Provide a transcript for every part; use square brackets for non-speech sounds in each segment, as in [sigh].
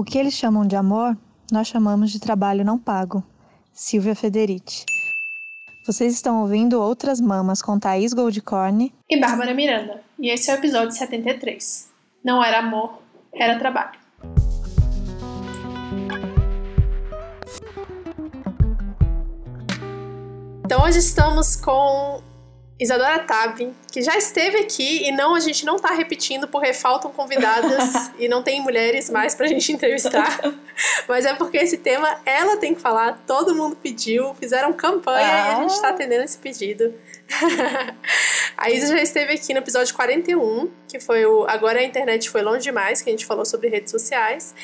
O que eles chamam de amor, nós chamamos de trabalho não pago. Silvia Federici. Vocês estão ouvindo Outras Mamas com Thaís Goldcorn e Bárbara Miranda, e esse é o episódio 73. Não era amor, era trabalho. Então hoje estamos com Isadora Tabi, que já esteve aqui e não a gente não tá repetindo porque faltam convidadas [laughs] e não tem mulheres mais pra gente entrevistar. Mas é porque esse tema ela tem que falar, todo mundo pediu, fizeram campanha ah. e a gente tá ah. atendendo esse pedido. [laughs] a Isa já esteve aqui no episódio 41, que foi o Agora a internet foi longe demais, que a gente falou sobre redes sociais.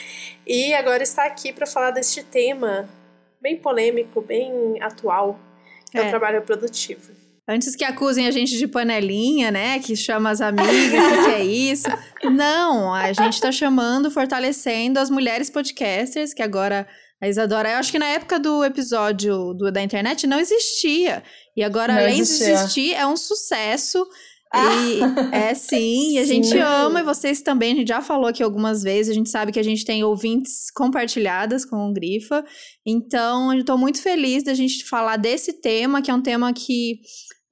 E agora está aqui para falar deste tema bem polêmico, bem atual, que é, é o trabalho produtivo. Antes que acusem a gente de panelinha, né? Que chama as amigas, que, que é isso. [laughs] Não, a gente tá chamando, fortalecendo as mulheres podcasters, que agora a Isadora, eu acho que na época do episódio do, da internet não existia. E agora, não além existia. de existir, é um sucesso. E ah. é sim, e a [laughs] gente sim. ama, e vocês também, a gente já falou aqui algumas vezes, a gente sabe que a gente tem ouvintes compartilhadas com o Grifa. Então, eu tô muito feliz da gente falar desse tema, que é um tema que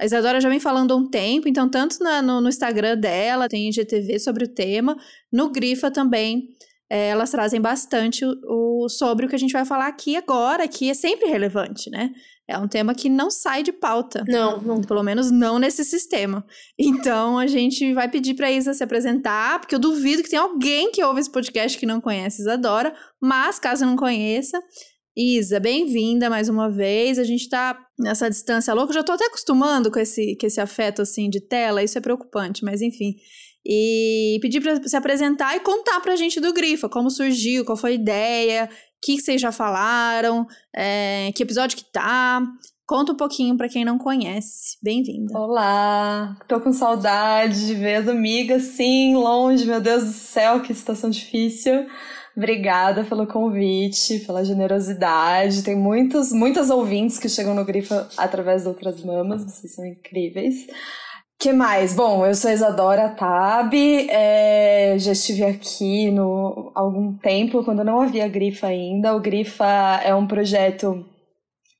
a Isadora já vem falando há um tempo, então, tanto na, no, no, Instagram dela, tem IGTV sobre o tema, no Grifa também, é, elas trazem bastante o, o, sobre o que a gente vai falar aqui agora, que é sempre relevante, né? É um tema que não sai de pauta. Não, não. Pelo menos não nesse sistema. Então a gente vai pedir pra Isa se apresentar, porque eu duvido que tenha alguém que ouve esse podcast que não conhece Isadora, mas caso não conheça, Isa, bem-vinda mais uma vez. A gente tá nessa distância louca. Eu já tô até acostumando com esse, com esse afeto assim de tela, isso é preocupante, mas enfim. E pedir para se apresentar e contar pra gente do Grifa, como surgiu, qual foi a ideia, o que, vocês já falaram, é, que episódio que tá. Conta um pouquinho para quem não conhece. Bem-vinda. Olá, tô com saudade de ver as amigas, sim, longe, meu Deus do céu, que situação difícil. Obrigada pelo convite, pela generosidade. Tem muitos, muitas ouvintes que chegam no Grifa através de outras mamas, vocês são incríveis. que mais? Bom, eu sou Isadora Tabi, é, já estive aqui no algum tempo, quando não havia Grifa ainda. O Grifa é um projeto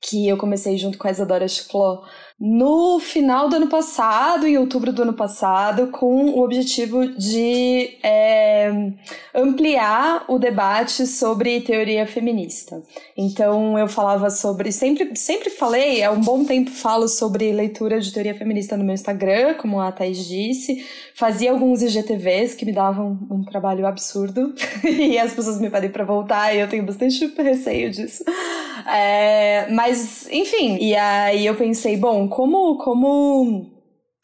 que eu comecei junto com a Isadora Chiclot no final do ano passado, em outubro do ano passado, com o objetivo de é, ampliar o debate sobre teoria feminista. Então eu falava sobre, sempre, sempre falei, há um bom tempo falo sobre leitura de teoria feminista no meu Instagram, como a Thais disse, fazia alguns IGTVs que me davam um trabalho absurdo [laughs] e as pessoas me pedem para voltar e eu tenho bastante receio disso. É, mas, enfim, e aí eu pensei, bom, como, como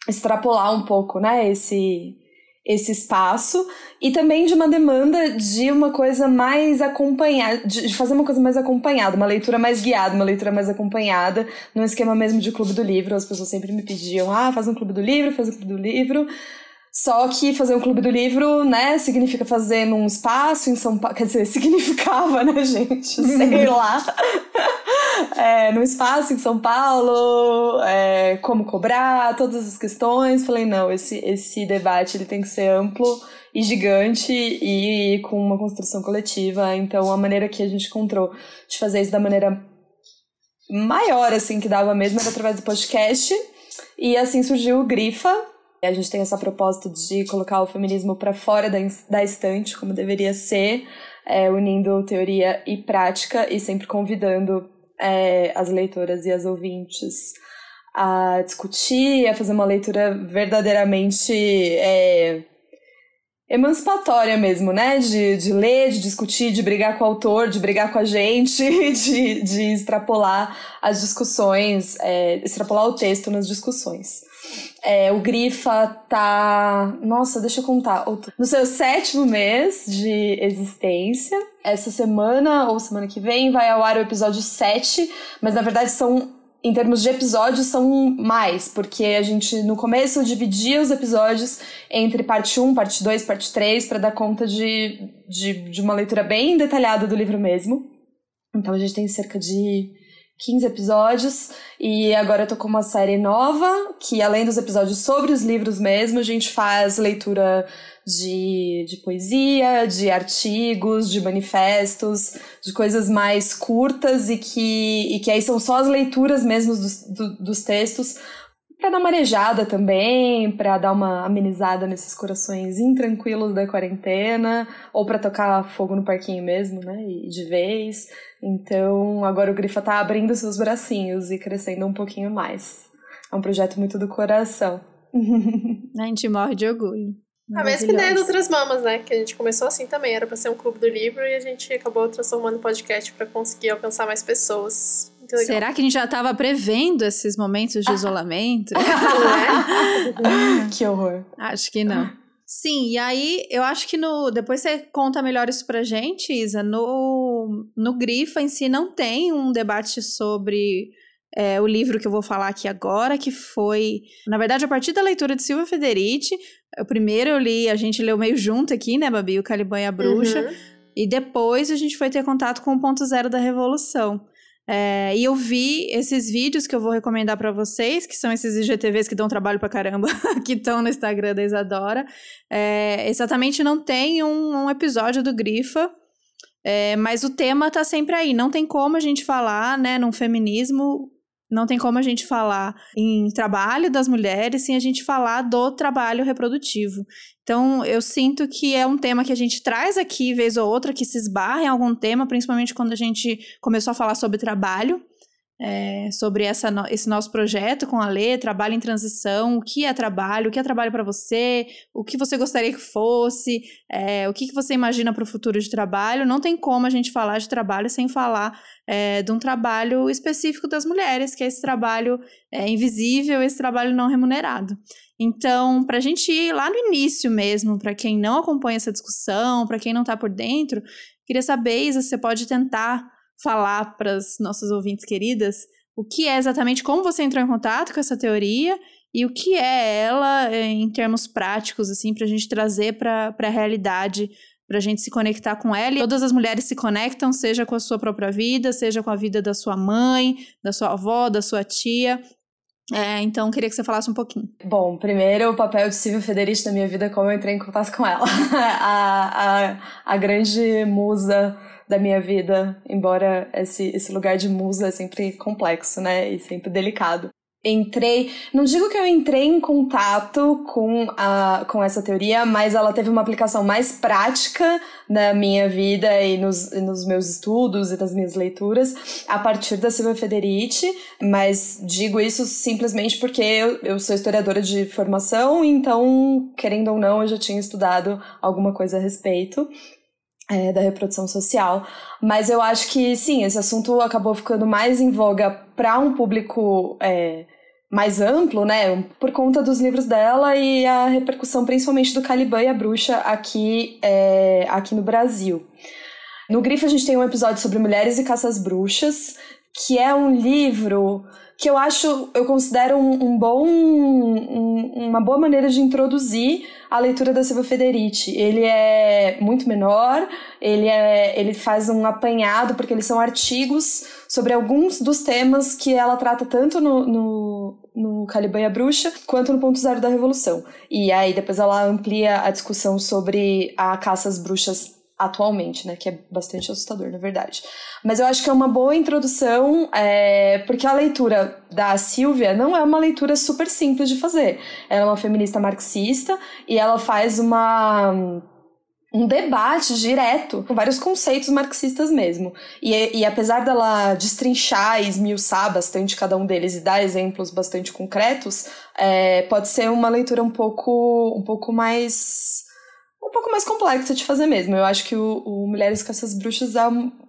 extrapolar um pouco, né, esse, esse espaço e também de uma demanda de uma coisa mais acompanhada, de fazer uma coisa mais acompanhada, uma leitura mais guiada, uma leitura mais acompanhada, num esquema mesmo de clube do livro. As pessoas sempre me pediam, ah, faz um clube do livro, faz um clube do livro. Só que fazer um clube do livro, né, significa fazer num espaço em São Paulo. Quer dizer, [laughs] significava, né, gente? [laughs] Sei lá. é, num espaço em São Paulo, é, como cobrar, todas as questões. Falei, não, esse, esse debate ele tem que ser amplo e gigante e com uma construção coletiva. Então, a maneira que a gente encontrou de fazer isso da maneira maior, assim, que dava mesmo, era através do podcast. E assim surgiu o Grifa, a gente tem essa proposta de colocar o feminismo para fora da, da estante, como deveria ser, é, unindo teoria e prática e sempre convidando é, as leitoras e as ouvintes a discutir, a fazer uma leitura verdadeiramente é, emancipatória mesmo, né? De, de ler, de discutir, de brigar com o autor, de brigar com a gente, [laughs] de, de extrapolar as discussões, é, extrapolar o texto nas discussões. É, o Grifa tá. Nossa, deixa eu contar. No seu sétimo mês de existência. Essa semana, ou semana que vem, vai ao ar o episódio 7. Mas na verdade são. Em termos de episódios, são mais, porque a gente no começo dividia os episódios entre parte 1, parte 2, parte 3, para dar conta de, de, de uma leitura bem detalhada do livro mesmo. Então a gente tem cerca de 15 episódios e agora eu tô com uma série nova que além dos episódios sobre os livros mesmo, a gente faz leitura de, de poesia, de artigos, de manifestos, de coisas mais curtas e que, e que aí são só as leituras mesmo dos, do, dos textos para dar uma arejada também, para dar uma amenizada nesses corações intranquilos da quarentena, ou para tocar fogo no parquinho mesmo, né? E de vez. Então, agora o Grifa tá abrindo seus bracinhos e crescendo um pouquinho mais. É um projeto muito do coração. [laughs] A gente morre de orgulho. A mesma ideia de outras mamas, né? Que a gente começou assim também, era para ser um clube do livro e a gente acabou transformando em podcast para conseguir alcançar mais pessoas. Será que a gente já estava prevendo esses momentos de isolamento? [laughs] [laughs] que horror. Acho que não. Sim, e aí eu acho que no. Depois você conta melhor isso pra gente, Isa. No, no Grifa em si não tem um debate sobre é, o livro que eu vou falar aqui agora, que foi, na verdade, a partir da leitura de Silvia Federici. O primeiro eu li, a gente leu meio junto aqui, né, Babi? O Caliban e a Bruxa. Uhum. E depois a gente foi ter contato com o ponto zero da Revolução. É, e eu vi esses vídeos que eu vou recomendar para vocês, que são esses IGTVs que dão trabalho pra caramba, [laughs] que estão no Instagram da Isadora. É, exatamente não tem um, um episódio do Grifa, é, mas o tema tá sempre aí. Não tem como a gente falar, né, num feminismo não tem como a gente falar em trabalho das mulheres sem a gente falar do trabalho reprodutivo. Então, eu sinto que é um tema que a gente traz aqui, vez ou outra, que se esbarra em algum tema, principalmente quando a gente começou a falar sobre trabalho é, sobre essa, esse nosso projeto com a Lê, trabalho em transição, o que é trabalho, o que é trabalho para você, o que você gostaria que fosse, é, o que, que você imagina para o futuro de trabalho. Não tem como a gente falar de trabalho sem falar é, de um trabalho específico das mulheres, que é esse trabalho é, invisível, esse trabalho não remunerado. Então, para a gente ir lá no início mesmo, para quem não acompanha essa discussão, para quem não está por dentro, queria saber, Isa, você pode tentar falar para as nossas ouvintes queridas o que é exatamente como você entrou em contato com essa teoria e o que é ela eh, em termos práticos, assim, para a gente trazer para a realidade, para a gente se conectar com ela. E todas as mulheres se conectam, seja com a sua própria vida, seja com a vida da sua mãe, da sua avó, da sua tia. É, então, queria que você falasse um pouquinho. Bom, primeiro, o papel de Silvia Federici na minha vida, como eu entrei em contato com ela. [laughs] a, a, a grande musa da minha vida, embora esse, esse lugar de musa é sempre complexo, né? E sempre delicado. Entrei, não digo que eu entrei em contato com, a, com essa teoria, mas ela teve uma aplicação mais prática na minha vida e nos, nos meus estudos e nas minhas leituras a partir da Silvia Federici, mas digo isso simplesmente porque eu, eu sou historiadora de formação, então, querendo ou não, eu já tinha estudado alguma coisa a respeito é, da reprodução social. Mas eu acho que sim, esse assunto acabou ficando mais em voga para um público é, mais amplo, né? Por conta dos livros dela e a repercussão principalmente do Caliban e a Bruxa aqui, é, aqui no Brasil. No Grifo a gente tem um episódio sobre mulheres e caças bruxas, que é um livro que eu acho, eu considero um, um bom, um, uma boa maneira de introduzir a leitura da Silvia Federici. Ele é muito menor, ele, é, ele faz um apanhado, porque eles são artigos sobre alguns dos temas que ela trata tanto no, no, no Caliban e a Bruxa, quanto no Ponto Zero da Revolução. E aí depois ela amplia a discussão sobre a caça às bruxas atualmente, né? Que é bastante assustador, na verdade. Mas eu acho que é uma boa introdução, é, porque a leitura da Silvia não é uma leitura super simples de fazer. Ela é uma feminista marxista e ela faz uma um debate direto com vários conceitos marxistas mesmo. E, e apesar dela destrinchar e esmiuçar bastante cada um deles e dar exemplos bastante concretos, é, pode ser uma leitura um pouco, um pouco mais um pouco mais complexa de fazer mesmo. Eu acho que o, o Mulheres com essas bruxas é,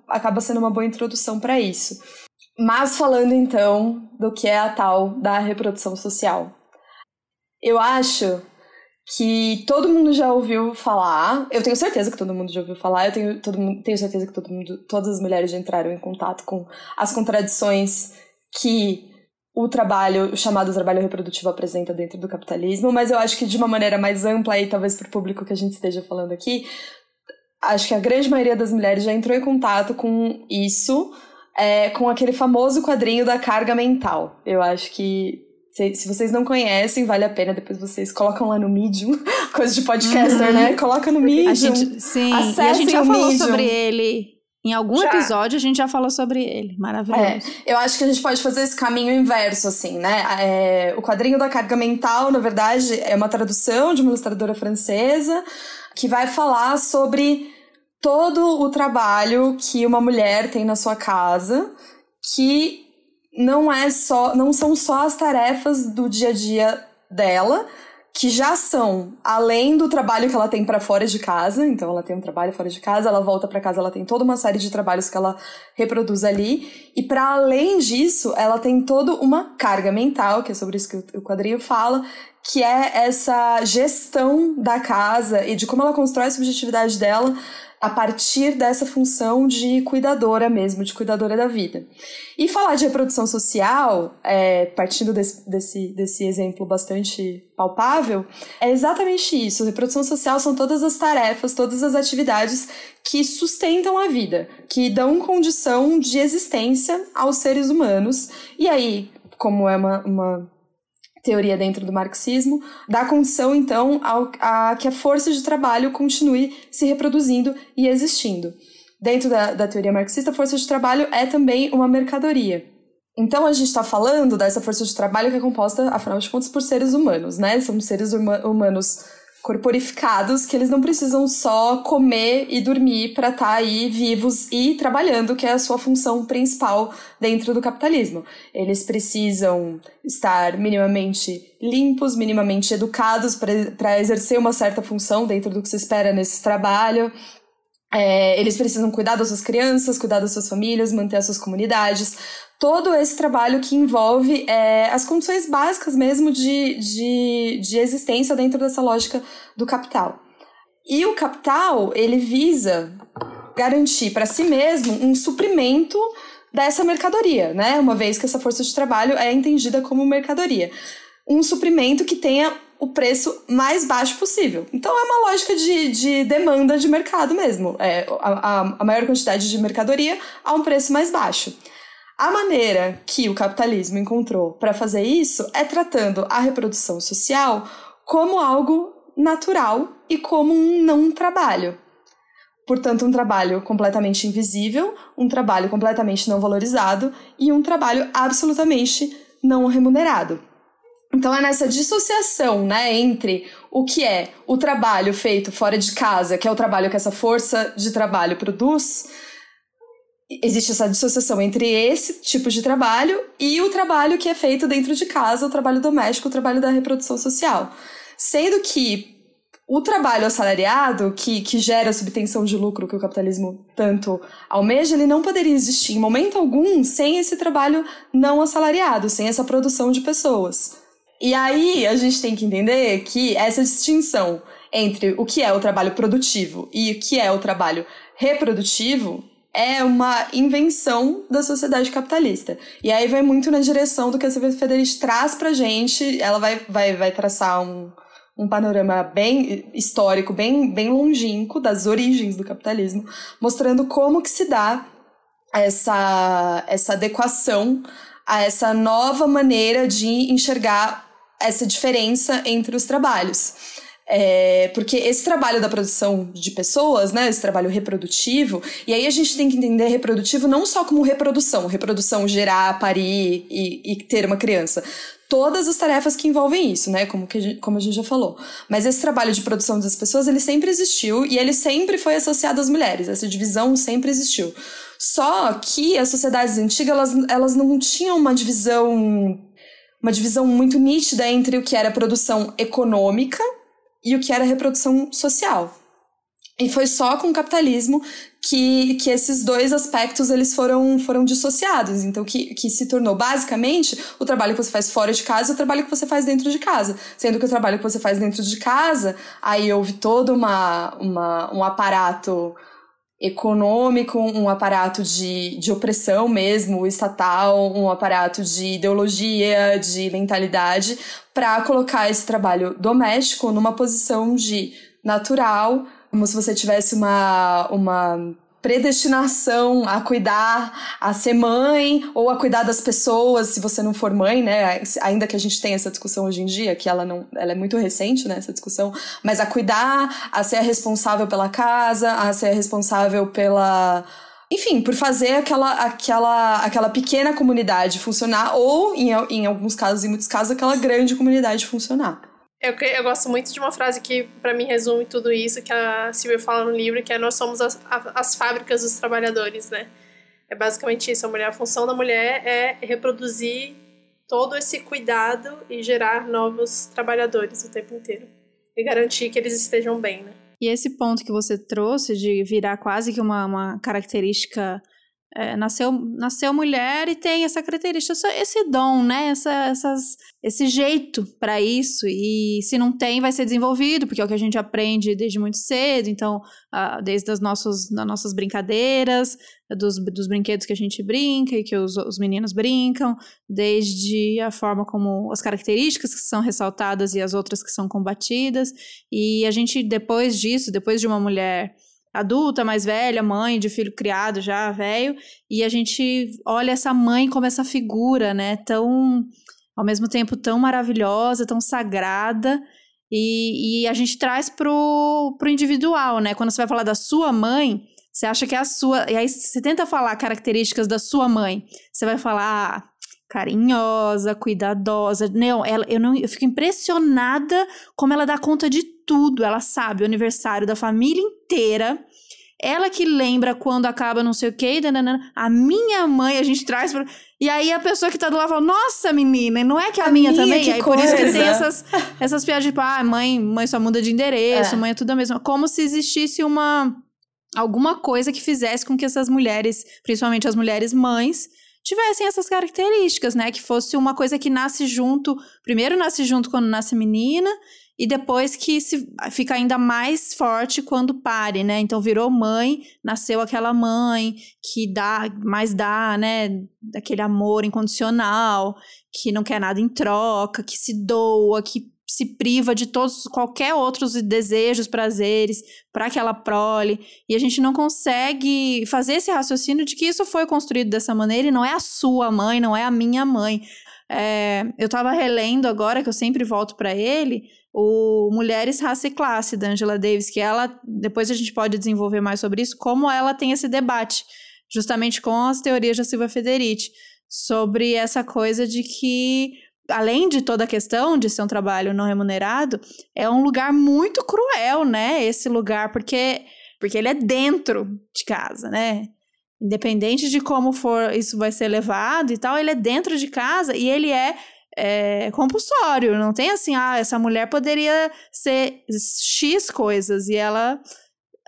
acaba sendo uma boa introdução para isso. Mas falando então do que é a tal da reprodução social. Eu acho que todo mundo já ouviu falar. Eu tenho certeza que todo mundo já ouviu falar. Eu tenho, todo tenho certeza que todo mundo, todas as mulheres já entraram em contato com as contradições que o trabalho, o chamado trabalho reprodutivo apresenta dentro do capitalismo, mas eu acho que de uma maneira mais ampla e talvez para o público que a gente esteja falando aqui, acho que a grande maioria das mulheres já entrou em contato com isso, é, com aquele famoso quadrinho da carga mental. Eu acho que Se, se, vocês não conhecem, vale a pena. Depois vocês colocam lá no Medium, [laughs] coisa de podcaster, uhum. né? Coloca no Medium. A gente, sim, e a gente já falou sobre ele. Em algum já. episódio a gente já falou sobre ele. Maravilhoso. É, eu acho que a gente pode fazer esse caminho inverso, assim, né? É, o quadrinho da carga mental, na verdade, é uma tradução de uma ilustradora francesa que vai falar sobre todo o trabalho que uma mulher tem na sua casa, que não é só, não são só as tarefas do dia a dia dela, que já são além do trabalho que ela tem para fora de casa, então ela tem um trabalho fora de casa, ela volta para casa, ela tem toda uma série de trabalhos que ela reproduz ali, e para além disso, ela tem toda uma carga mental, que é sobre isso que o quadrinho fala, que é essa gestão da casa e de como ela constrói a subjetividade dela a partir dessa função de cuidadora mesmo, de cuidadora da vida. E falar de reprodução social, é, partindo desse, desse, desse exemplo bastante palpável, é exatamente isso. Reprodução social são todas as tarefas, todas as atividades que sustentam a vida, que dão condição de existência aos seres humanos. E aí, como é uma, uma teoria dentro do marxismo, dá condição, então, ao, a que a força de trabalho continue se reproduzindo e existindo. Dentro da, da teoria marxista, a força de trabalho é também uma mercadoria. Então, a gente está falando dessa força de trabalho que é composta, afinal de contas, por seres humanos, né? São seres humanos corporificados que eles não precisam só comer e dormir para estar tá aí vivos e trabalhando, que é a sua função principal dentro do capitalismo. Eles precisam estar minimamente limpos, minimamente educados para exercer uma certa função dentro do que se espera nesse trabalho. É, eles precisam cuidar das suas crianças, cuidar das suas famílias, manter as suas comunidades, todo esse trabalho que envolve é, as condições básicas mesmo de, de, de existência dentro dessa lógica do capital. E o capital, ele visa garantir para si mesmo um suprimento dessa mercadoria, né? Uma vez que essa força de trabalho é entendida como mercadoria. Um suprimento que tenha o preço mais baixo possível. Então é uma lógica de, de demanda de mercado mesmo. É, a, a maior quantidade de mercadoria a um preço mais baixo. A maneira que o capitalismo encontrou para fazer isso é tratando a reprodução social como algo natural e como um não trabalho. Portanto, um trabalho completamente invisível, um trabalho completamente não valorizado e um trabalho absolutamente não remunerado. Então é nessa dissociação, né, entre o que é o trabalho feito fora de casa, que é o trabalho que essa força de trabalho produz, existe essa dissociação entre esse tipo de trabalho e o trabalho que é feito dentro de casa, o trabalho doméstico, o trabalho da reprodução social. Sendo que o trabalho assalariado, que, que gera a subtenção de lucro que o capitalismo tanto almeja, ele não poderia existir em momento algum sem esse trabalho não assalariado, sem essa produção de pessoas. E aí a gente tem que entender que essa distinção entre o que é o trabalho produtivo e o que é o trabalho reprodutivo é uma invenção da sociedade capitalista. E aí vai muito na direção do que a Silvia Federici traz pra gente. Ela vai, vai, vai traçar um, um panorama bem histórico, bem, bem longínquo das origens do capitalismo, mostrando como que se dá essa, essa adequação a essa nova maneira de enxergar essa diferença entre os trabalhos. É, porque esse trabalho da produção de pessoas, né, esse trabalho reprodutivo, e aí a gente tem que entender reprodutivo não só como reprodução, reprodução, gerar, parir e, e ter uma criança. Todas as tarefas que envolvem isso, né, como, que a gente, como a gente já falou. Mas esse trabalho de produção das pessoas, ele sempre existiu e ele sempre foi associado às mulheres. Essa divisão sempre existiu. Só que as sociedades antigas, elas, elas não tinham uma divisão uma divisão muito nítida entre o que era produção econômica e o que era reprodução social. E foi só com o capitalismo que, que esses dois aspectos eles foram, foram dissociados. Então, que, que se tornou basicamente o trabalho que você faz fora de casa e o trabalho que você faz dentro de casa. Sendo que o trabalho que você faz dentro de casa, aí houve todo uma, uma, um aparato econômico, um aparato de, de opressão mesmo, estatal, um aparato de ideologia, de mentalidade, para colocar esse trabalho doméstico numa posição de natural, como se você tivesse uma, uma predestinação a cuidar, a ser mãe ou a cuidar das pessoas, se você não for mãe, né? Ainda que a gente tenha essa discussão hoje em dia, que ela não, ela é muito recente, né, essa discussão, mas a cuidar, a ser responsável pela casa, a ser responsável pela enfim, por fazer aquela, aquela, aquela pequena comunidade funcionar, ou, em, em alguns casos, em muitos casos, aquela grande comunidade funcionar. Eu, eu gosto muito de uma frase que, para mim, resume tudo isso, que a Silvia fala no livro, que é nós somos as, as fábricas dos trabalhadores, né? É basicamente isso. A, mulher, a função da mulher é reproduzir todo esse cuidado e gerar novos trabalhadores o tempo inteiro. E garantir que eles estejam bem, né? E esse ponto que você trouxe de virar quase que uma, uma característica é, nasceu, nasceu mulher e tem essa característica, esse dom, né? Essa, essas, esse jeito para isso. E se não tem, vai ser desenvolvido, porque é o que a gente aprende desde muito cedo. Então, uh, desde as nossas, das nossas brincadeiras, dos, dos brinquedos que a gente brinca e que os, os meninos brincam, desde a forma como as características que são ressaltadas e as outras que são combatidas. E a gente, depois disso, depois de uma mulher adulta, mais velha, mãe de filho criado já, velho, e a gente olha essa mãe como essa figura, né, tão, ao mesmo tempo tão maravilhosa, tão sagrada, e, e a gente traz pro, pro individual, né, quando você vai falar da sua mãe, você acha que é a sua, e aí você tenta falar características da sua mãe, você vai falar, ah, carinhosa, cuidadosa. Não, ela, eu, não, eu fico impressionada como ela dá conta de tudo. Ela sabe o aniversário da família inteira. Ela que lembra quando acaba não sei o quê. A minha mãe, a gente traz pra... E aí a pessoa que tá do lado fala, nossa, menina, não é que a, a minha, minha também? Aí coisa. por isso que tem essas, essas piadas tipo, ah, mãe, mãe só muda de endereço, é. mãe é tudo a mesma. Como se existisse uma... Alguma coisa que fizesse com que essas mulheres, principalmente as mulheres mães, tivessem essas características, né? Que fosse uma coisa que nasce junto, primeiro nasce junto quando nasce menina, e depois que se fica ainda mais forte quando pare, né? Então virou mãe, nasceu aquela mãe que dá, mais dá, né? Daquele amor incondicional, que não quer nada em troca, que se doa, que se priva de todos qualquer outros desejos, prazeres para aquela prole, e a gente não consegue fazer esse raciocínio de que isso foi construído dessa maneira e não é a sua mãe, não é a minha mãe. É, eu estava relendo agora, que eu sempre volto para ele, o Mulheres, Raça e Classe, da Angela Davis, que ela, depois a gente pode desenvolver mais sobre isso, como ela tem esse debate, justamente com as teorias da Silvia Federici, sobre essa coisa de que além de toda a questão de ser um trabalho não remunerado, é um lugar muito cruel, né? Esse lugar, porque, porque ele é dentro de casa, né? Independente de como for isso vai ser levado e tal, ele é dentro de casa e ele é, é compulsório. Não tem assim, ah, essa mulher poderia ser X coisas e ela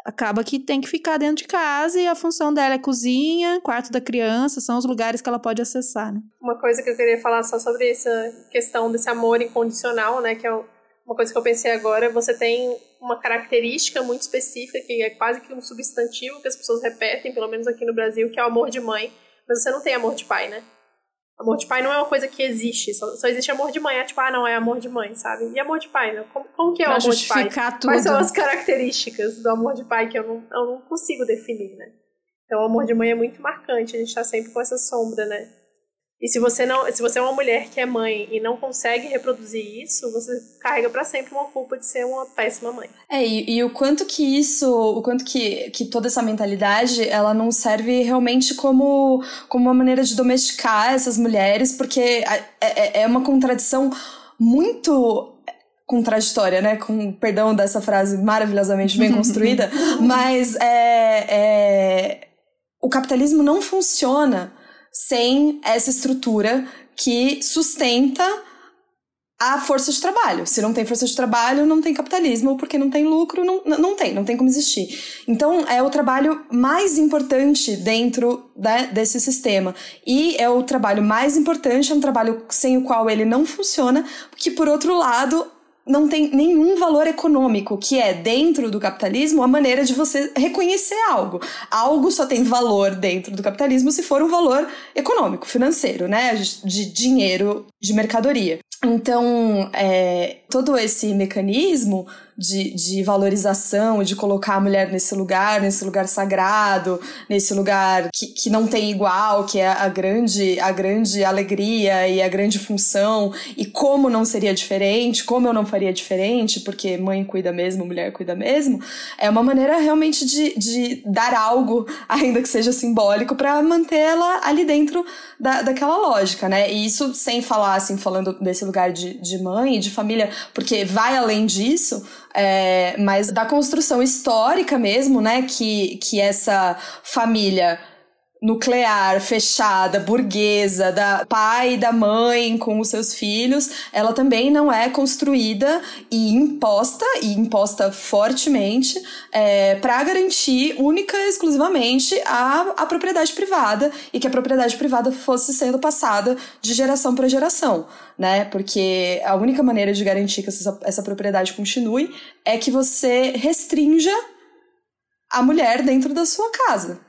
acaba que tem que ficar dentro de casa e a função dela é cozinha, quarto da criança, são os lugares que ela pode acessar, né? Uma coisa que eu queria falar só sobre essa questão desse amor incondicional, né, que é uma coisa que eu pensei agora, você tem uma característica muito específica, que é quase que um substantivo que as pessoas repetem, pelo menos aqui no Brasil, que é o amor de mãe, mas você não tem amor de pai, né? Amor de pai não é uma coisa que existe, só, só existe amor de mãe. É tipo, ah, não, é amor de mãe, sabe? E amor de pai, né? Como, que é o amor de pai? Tudo. Quais são as características do amor de pai que eu não, eu não consigo definir, né? Então, o amor de mãe é muito marcante, a gente tá sempre com essa sombra, né? E se você não, se você é uma mulher que é mãe e não consegue reproduzir isso, você carrega para sempre uma culpa de ser uma péssima mãe. É, e, e, o quanto que isso, o quanto que, que toda essa mentalidade, ela não serve realmente como, como uma maneira de domesticar essas mulheres, porque é, é, é uma contradição muito contraditória, né? Com perdão dessa frase maravilhosamente bem construída, [laughs] mas é, é, o capitalismo não funciona sem essa estrutura que sustenta a força de trabalho. Se não tem força de trabalho, não tem capitalismo, porque não tem lucro, não, não tem, não tem como existir. Então, é o trabalho mais importante dentro né, desse sistema. E é o trabalho mais importante, é um trabalho sem o qual ele não funciona, porque, por outro lado, não tem nenhum valor econômico, que é, dentro do capitalismo, a maneira de você reconhecer algo. Algo só tem valor dentro do capitalismo se for um valor econômico, financeiro, né? De dinheiro, de mercadoria. Então, é, todo esse mecanismo de, de valorização, de colocar a mulher nesse lugar, nesse lugar sagrado, nesse lugar que, que não tem igual, que é a grande, a grande alegria e a grande função, e como não seria diferente, como eu não faria diferente, porque mãe cuida mesmo, mulher cuida mesmo, é uma maneira realmente de, de dar algo, ainda que seja simbólico, para mantê-la ali dentro da, daquela lógica, né? E isso sem falar, assim, falando desse lugar de, de mãe e de família, porque vai além disso, é, mas da construção histórica mesmo, né, que, que essa família nuclear, fechada, burguesa, da pai e da mãe com os seus filhos, ela também não é construída e imposta, e imposta fortemente, é, para garantir única e exclusivamente a, a propriedade privada e que a propriedade privada fosse sendo passada de geração para geração, né? Porque a única maneira de garantir que essa, essa propriedade continue é que você restrinja a mulher dentro da sua casa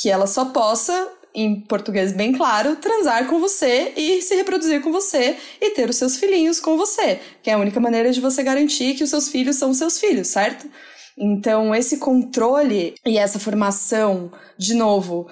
que ela só possa, em português bem claro, transar com você e se reproduzir com você e ter os seus filhinhos com você, que é a única maneira de você garantir que os seus filhos são os seus filhos, certo? Então, esse controle e essa formação, de novo,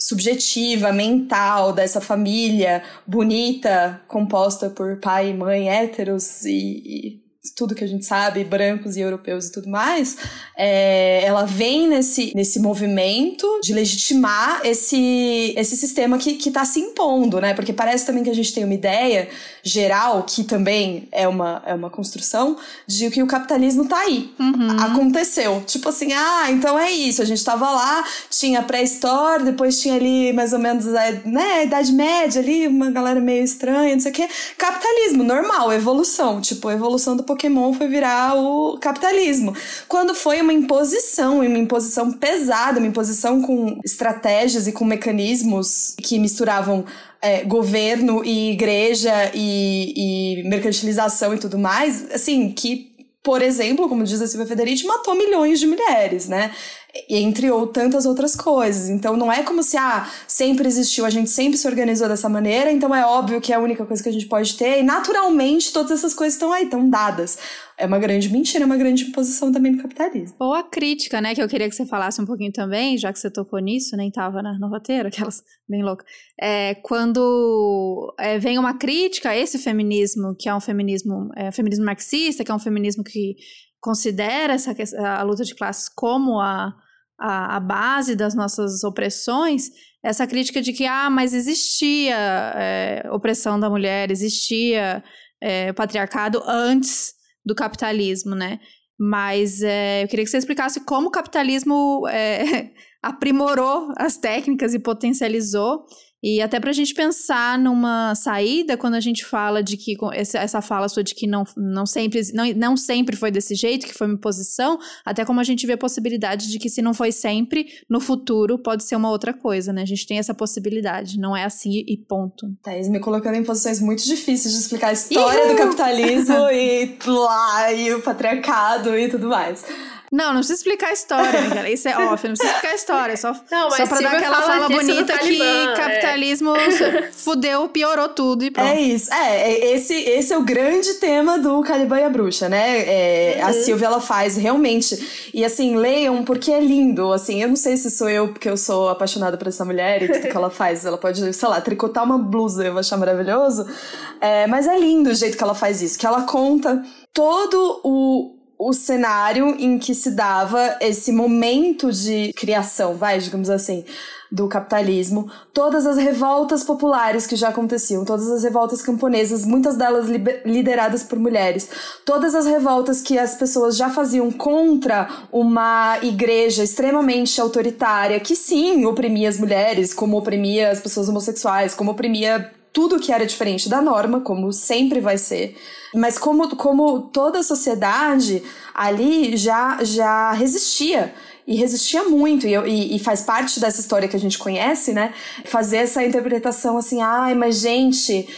subjetiva, mental dessa família bonita, composta por pai e mãe héteros e, e tudo que a gente sabe, brancos e europeus e tudo mais, é, ela vem nesse, nesse movimento de legitimar esse, esse sistema que está se impondo, né? Porque parece também que a gente tem uma ideia geral, que também é uma, é uma construção, de que o capitalismo tá aí. Uhum. Aconteceu. Tipo assim, ah, então é isso. A gente tava lá, tinha pré-história, depois tinha ali mais ou menos a, né, a Idade Média ali, uma galera meio estranha, não sei o quê. Capitalismo, normal, evolução. Tipo, evolução do Pokémon foi virar o capitalismo. Quando foi uma imposição, uma imposição pesada, uma imposição com estratégias e com mecanismos que misturavam é, governo e igreja e, e mercantilização e tudo mais, assim, que por exemplo, como diz a Silvia Federici, matou milhões de mulheres, né? Entre ou tantas outras coisas. Então não é como se ah, sempre existiu, a gente sempre se organizou dessa maneira, então é óbvio que é a única coisa que a gente pode ter, e naturalmente todas essas coisas estão aí, estão dadas. É uma grande mentira, é uma grande imposição também do capitalismo. Ou a crítica, né, que eu queria que você falasse um pouquinho também, já que você tocou nisso, nem tava no roteiro, aquelas bem loucas. É, quando é, vem uma crítica a esse feminismo, que é um feminismo, é, feminismo marxista, que é um feminismo que considera essa, a luta de classes como a, a, a, base das nossas opressões, essa crítica de que, ah, mas existia é, opressão da mulher, existia é, patriarcado antes do capitalismo, né? Mas é, eu queria que você explicasse como o capitalismo é, [laughs] aprimorou as técnicas e potencializou e até para a gente pensar numa saída quando a gente fala de que essa fala sua de que não, não, sempre, não, não sempre foi desse jeito, que foi uma imposição, até como a gente vê a possibilidade de que se não foi sempre, no futuro pode ser uma outra coisa, né? A gente tem essa possibilidade, não é assim e ponto. Thaís me colocando em posições muito difíceis de explicar a história Ihu! do capitalismo [laughs] e lá, e o patriarcado e tudo mais. Não, não precisa explicar a história, cara. Isso é off, não precisa explicar a história. Só, [laughs] não, só pra dar aquela fala bonita que é. capitalismo é. [laughs] fudeu, piorou tudo e pronto. É isso. É, é, esse, esse é o grande tema do Caliban e a Bruxa, né? É, uhum. A Silvia, ela faz realmente. E assim, leiam porque é lindo. Assim, eu não sei se sou eu, porque eu sou apaixonada por essa mulher e tudo que ela faz. Ela pode, sei lá, tricotar uma blusa, eu vou achar maravilhoso. É, mas é lindo o jeito que ela faz isso. Que ela conta todo o o cenário em que se dava esse momento de criação, vai, digamos assim, do capitalismo, todas as revoltas populares que já aconteciam, todas as revoltas camponesas, muitas delas lideradas por mulheres, todas as revoltas que as pessoas já faziam contra uma igreja extremamente autoritária, que sim, oprimia as mulheres, como oprimia as pessoas homossexuais, como oprimia tudo que era diferente da norma, como sempre vai ser. Mas como, como toda a sociedade ali já, já resistia. E resistia muito, e, e, e, faz parte dessa história que a gente conhece, né? Fazer essa interpretação assim, ai, mas gente,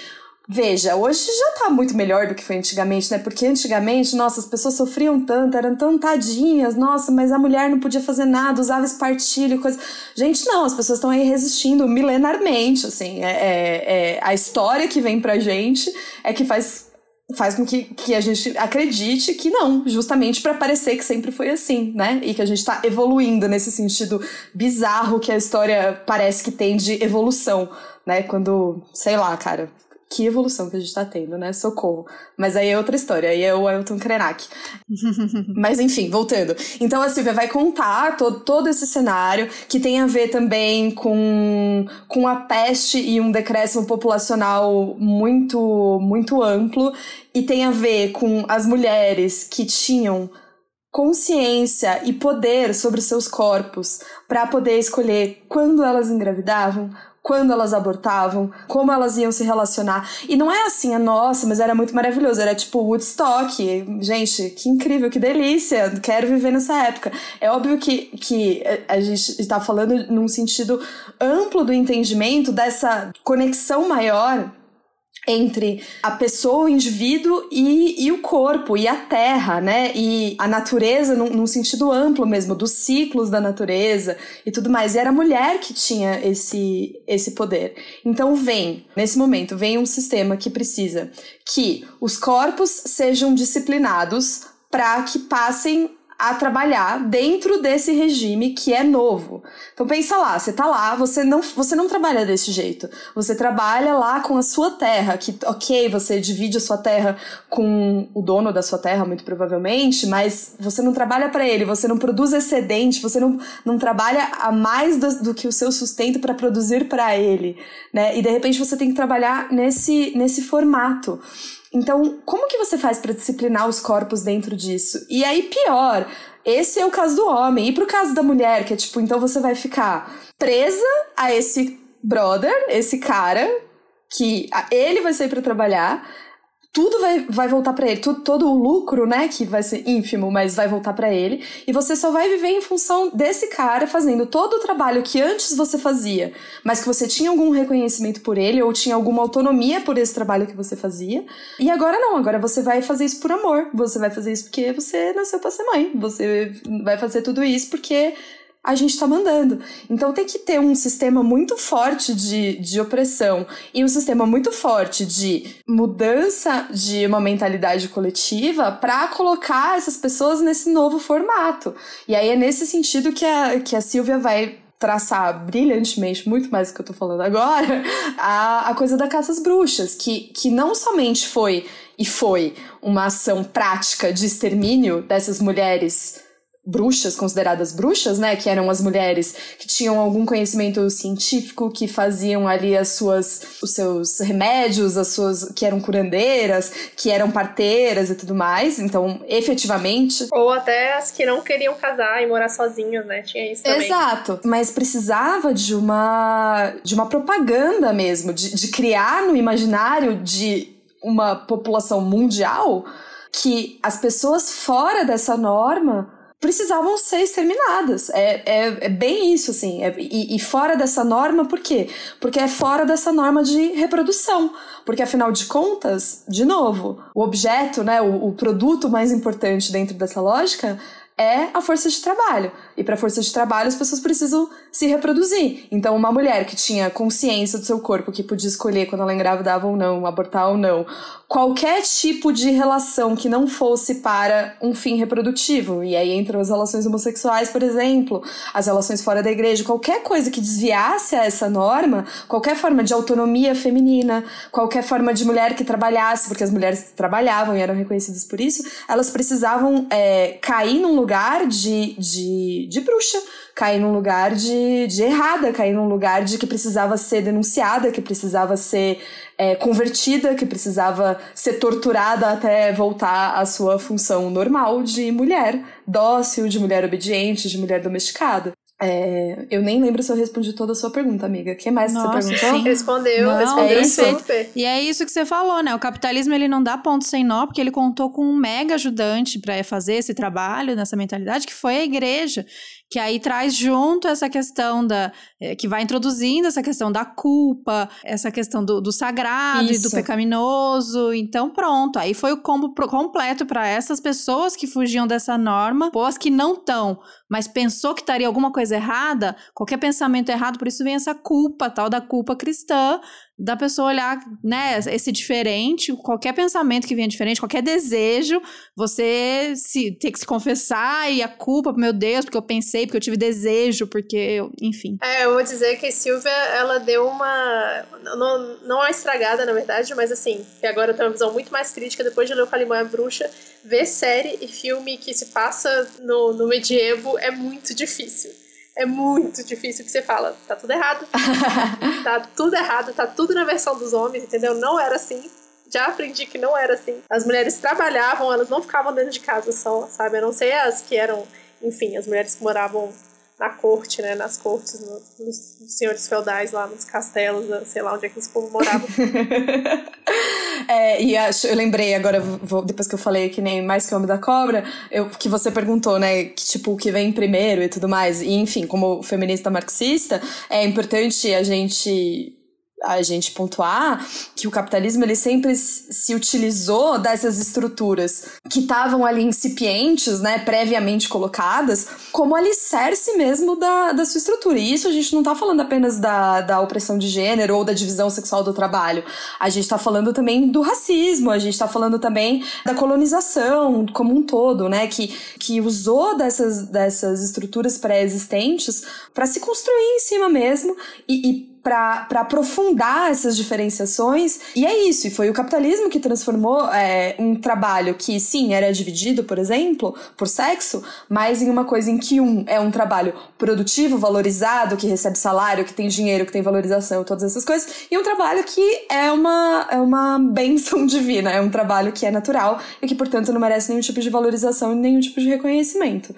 Veja, hoje já tá muito melhor do que foi antigamente, né? Porque antigamente, nossa, as pessoas sofriam tanto, eram tão tadinhas, nossa, mas a mulher não podia fazer nada, usava espartilho, coisa. Gente, não, as pessoas estão aí resistindo milenarmente, assim. É, é, é, a história que vem pra gente é que faz faz com que, que a gente acredite que não, justamente para parecer que sempre foi assim, né? E que a gente está evoluindo nesse sentido bizarro que a história parece que tem de evolução, né? Quando, sei lá, cara, que evolução que a gente tá tendo, né? Socorro. Mas aí é outra história, aí é o Ailton Krenak. [laughs] Mas enfim, voltando. Então a Silvia vai contar todo, todo esse cenário que tem a ver também com, com a peste e um decréscimo populacional muito, muito amplo, e tem a ver com as mulheres que tinham consciência e poder sobre seus corpos para poder escolher quando elas engravidavam, quando elas abortavam, como elas iam se relacionar. E não é assim, a nossa, mas era muito maravilhoso. Era tipo Woodstock. Gente, que incrível, que delícia. Quero viver nessa época. É óbvio que, que a gente está falando num sentido amplo do entendimento dessa conexão maior entre a pessoa, o indivíduo e, e o corpo, e a terra, né? E a natureza num, num, sentido amplo mesmo, dos ciclos da natureza e tudo mais. E era a mulher que tinha esse, esse poder. Então vem, nesse momento, vem um sistema que precisa que os corpos sejam disciplinados para que passem a trabalhar dentro desse regime que é novo. Então pensa lá, você tá lá, você não, você não trabalha desse jeito. Você trabalha lá com a sua terra, que ok, você divide a sua terra com o dono da sua terra, muito provavelmente, mas você não trabalha para ele, você não produz excedente, você não, não trabalha a mais do, do que o seu sustento para produzir para ele, né? E de repente você tem que trabalhar nesse, nesse formato. Então, como que você faz para disciplinar os corpos dentro disso? E aí, pior, esse é o caso do homem. E pro caso da mulher, que é tipo, então você vai ficar presa a esse brother, esse cara, que ele vai sair para trabalhar, tudo vai, vai voltar para ele, todo o lucro, né, que vai ser ínfimo, mas vai voltar para ele, e você só vai viver em função desse cara fazendo todo o trabalho que antes você fazia, mas que você tinha algum reconhecimento por ele ou tinha alguma autonomia por esse trabalho que você fazia. E agora não, agora você vai fazer isso por amor, você vai fazer isso porque você nasceu para ser mãe, você vai fazer tudo isso porque a gente está mandando. Então tem que ter um sistema muito forte de, de opressão e um sistema muito forte de mudança de uma mentalidade coletiva para colocar essas pessoas nesse novo formato. E aí é nesse sentido que a, que a Silvia vai traçar brilhantemente, muito mais do que eu tô falando agora, [laughs] a, a coisa da caça às bruxas, que, que não somente foi e foi uma ação prática de extermínio dessas mulheres bruxas, consideradas bruxas, né, que eram as mulheres que tinham algum conhecimento científico, que faziam ali as suas os seus remédios, as suas que eram curandeiras, que eram parteiras e tudo mais. Então, efetivamente, ou até as que não queriam casar e morar sozinhas, né? Tinha isso também. Exato, mas precisava de uma de uma propaganda mesmo, de, de criar no imaginário de uma população mundial que as pessoas fora dessa norma precisavam ser exterminadas. É, é, é bem isso, assim. É, e, e, fora dessa norma, por quê? Porque é fora dessa norma de reprodução. Porque, afinal de contas, de novo, o objeto, né, o, o produto mais importante dentro dessa lógica é a força de trabalho. E para força de trabalho, as pessoas precisam se reproduzir. Então, uma mulher que tinha consciência do seu corpo, que podia escolher quando ela engravidava ou não, abortar ou não, qualquer tipo de relação que não fosse para um fim reprodutivo, e aí entram as relações homossexuais, por exemplo, as relações fora da igreja, qualquer coisa que desviasse a essa norma, qualquer forma de autonomia feminina, qualquer forma de mulher que trabalhasse, porque as mulheres trabalhavam e eram reconhecidas por isso, elas precisavam é, cair num lugar de, de de, bruxa, cair num lugar de, de errada, cair num lugar de que precisava ser denunciada, que precisava ser é, convertida, que precisava ser torturada até voltar à sua função normal de mulher, dócil, de mulher obediente, de mulher domesticada. É, eu nem lembro se eu respondi toda a sua pergunta, amiga. O que mais Nossa, você perguntou? Sim. Respondeu, não, respondeu é isso. E é isso que você falou, né? O capitalismo ele não dá ponto sem nó, porque ele contou com um mega ajudante para fazer esse trabalho, nessa mentalidade, que foi a igreja que aí traz junto essa questão da. É, que vai introduzindo essa questão da culpa, essa questão do, do sagrado Isso. e do pecaminoso. Então, pronto. Aí foi o combo completo para essas pessoas que fugiam dessa norma, ou as que não estão, mas pensou que estaria alguma coisa errada, qualquer pensamento errado, por isso vem essa culpa, tal da culpa cristã, da pessoa olhar, né, esse diferente, qualquer pensamento que venha diferente, qualquer desejo, você se ter que se confessar e a culpa, meu Deus, porque eu pensei, porque eu tive desejo, porque eu, enfim. É, eu vou dizer que a Silvia, ela deu uma não, não uma estragada, na verdade, mas assim, que agora eu tenho uma visão muito mais crítica depois de ler o Calimão é Bruxa, ver série e filme que se passa no, no medievo é muito difícil é muito difícil que você fala, tá tudo errado. [laughs] tá tudo errado, tá tudo na versão dos homens, entendeu? Não era assim. Já aprendi que não era assim. As mulheres trabalhavam, elas não ficavam dentro de casa só, sabe? Eu não sei as que eram, enfim, as mulheres que moravam na corte, né? Nas cortes, no, nos, senhores feudais lá, nos castelos, sei lá onde é que esse povo morava. [laughs] é, e acho, eu lembrei agora, vou, depois que eu falei que nem mais que o Homem da Cobra, eu, que você perguntou, né? Que, tipo, o que vem primeiro e tudo mais. E, enfim, como feminista marxista, é importante a gente a gente pontuar que o capitalismo ele sempre se utilizou dessas estruturas que estavam ali incipientes, né, previamente colocadas, como alicerce mesmo da, da sua estrutura. E isso a gente não está falando apenas da, da opressão de gênero ou da divisão sexual do trabalho. A gente está falando também do racismo, a gente está falando também da colonização como um todo, né, que, que usou dessas, dessas estruturas pré-existentes para se construir em cima mesmo e, e para aprofundar essas diferenciações. E é isso, e foi o capitalismo que transformou é, um trabalho que, sim, era dividido, por exemplo, por sexo, mas em uma coisa em que um é um trabalho produtivo, valorizado, que recebe salário, que tem dinheiro, que tem valorização, todas essas coisas, e um trabalho que é uma, é uma benção [laughs] divina, é um trabalho que é natural e que, portanto, não merece nenhum tipo de valorização e nenhum tipo de reconhecimento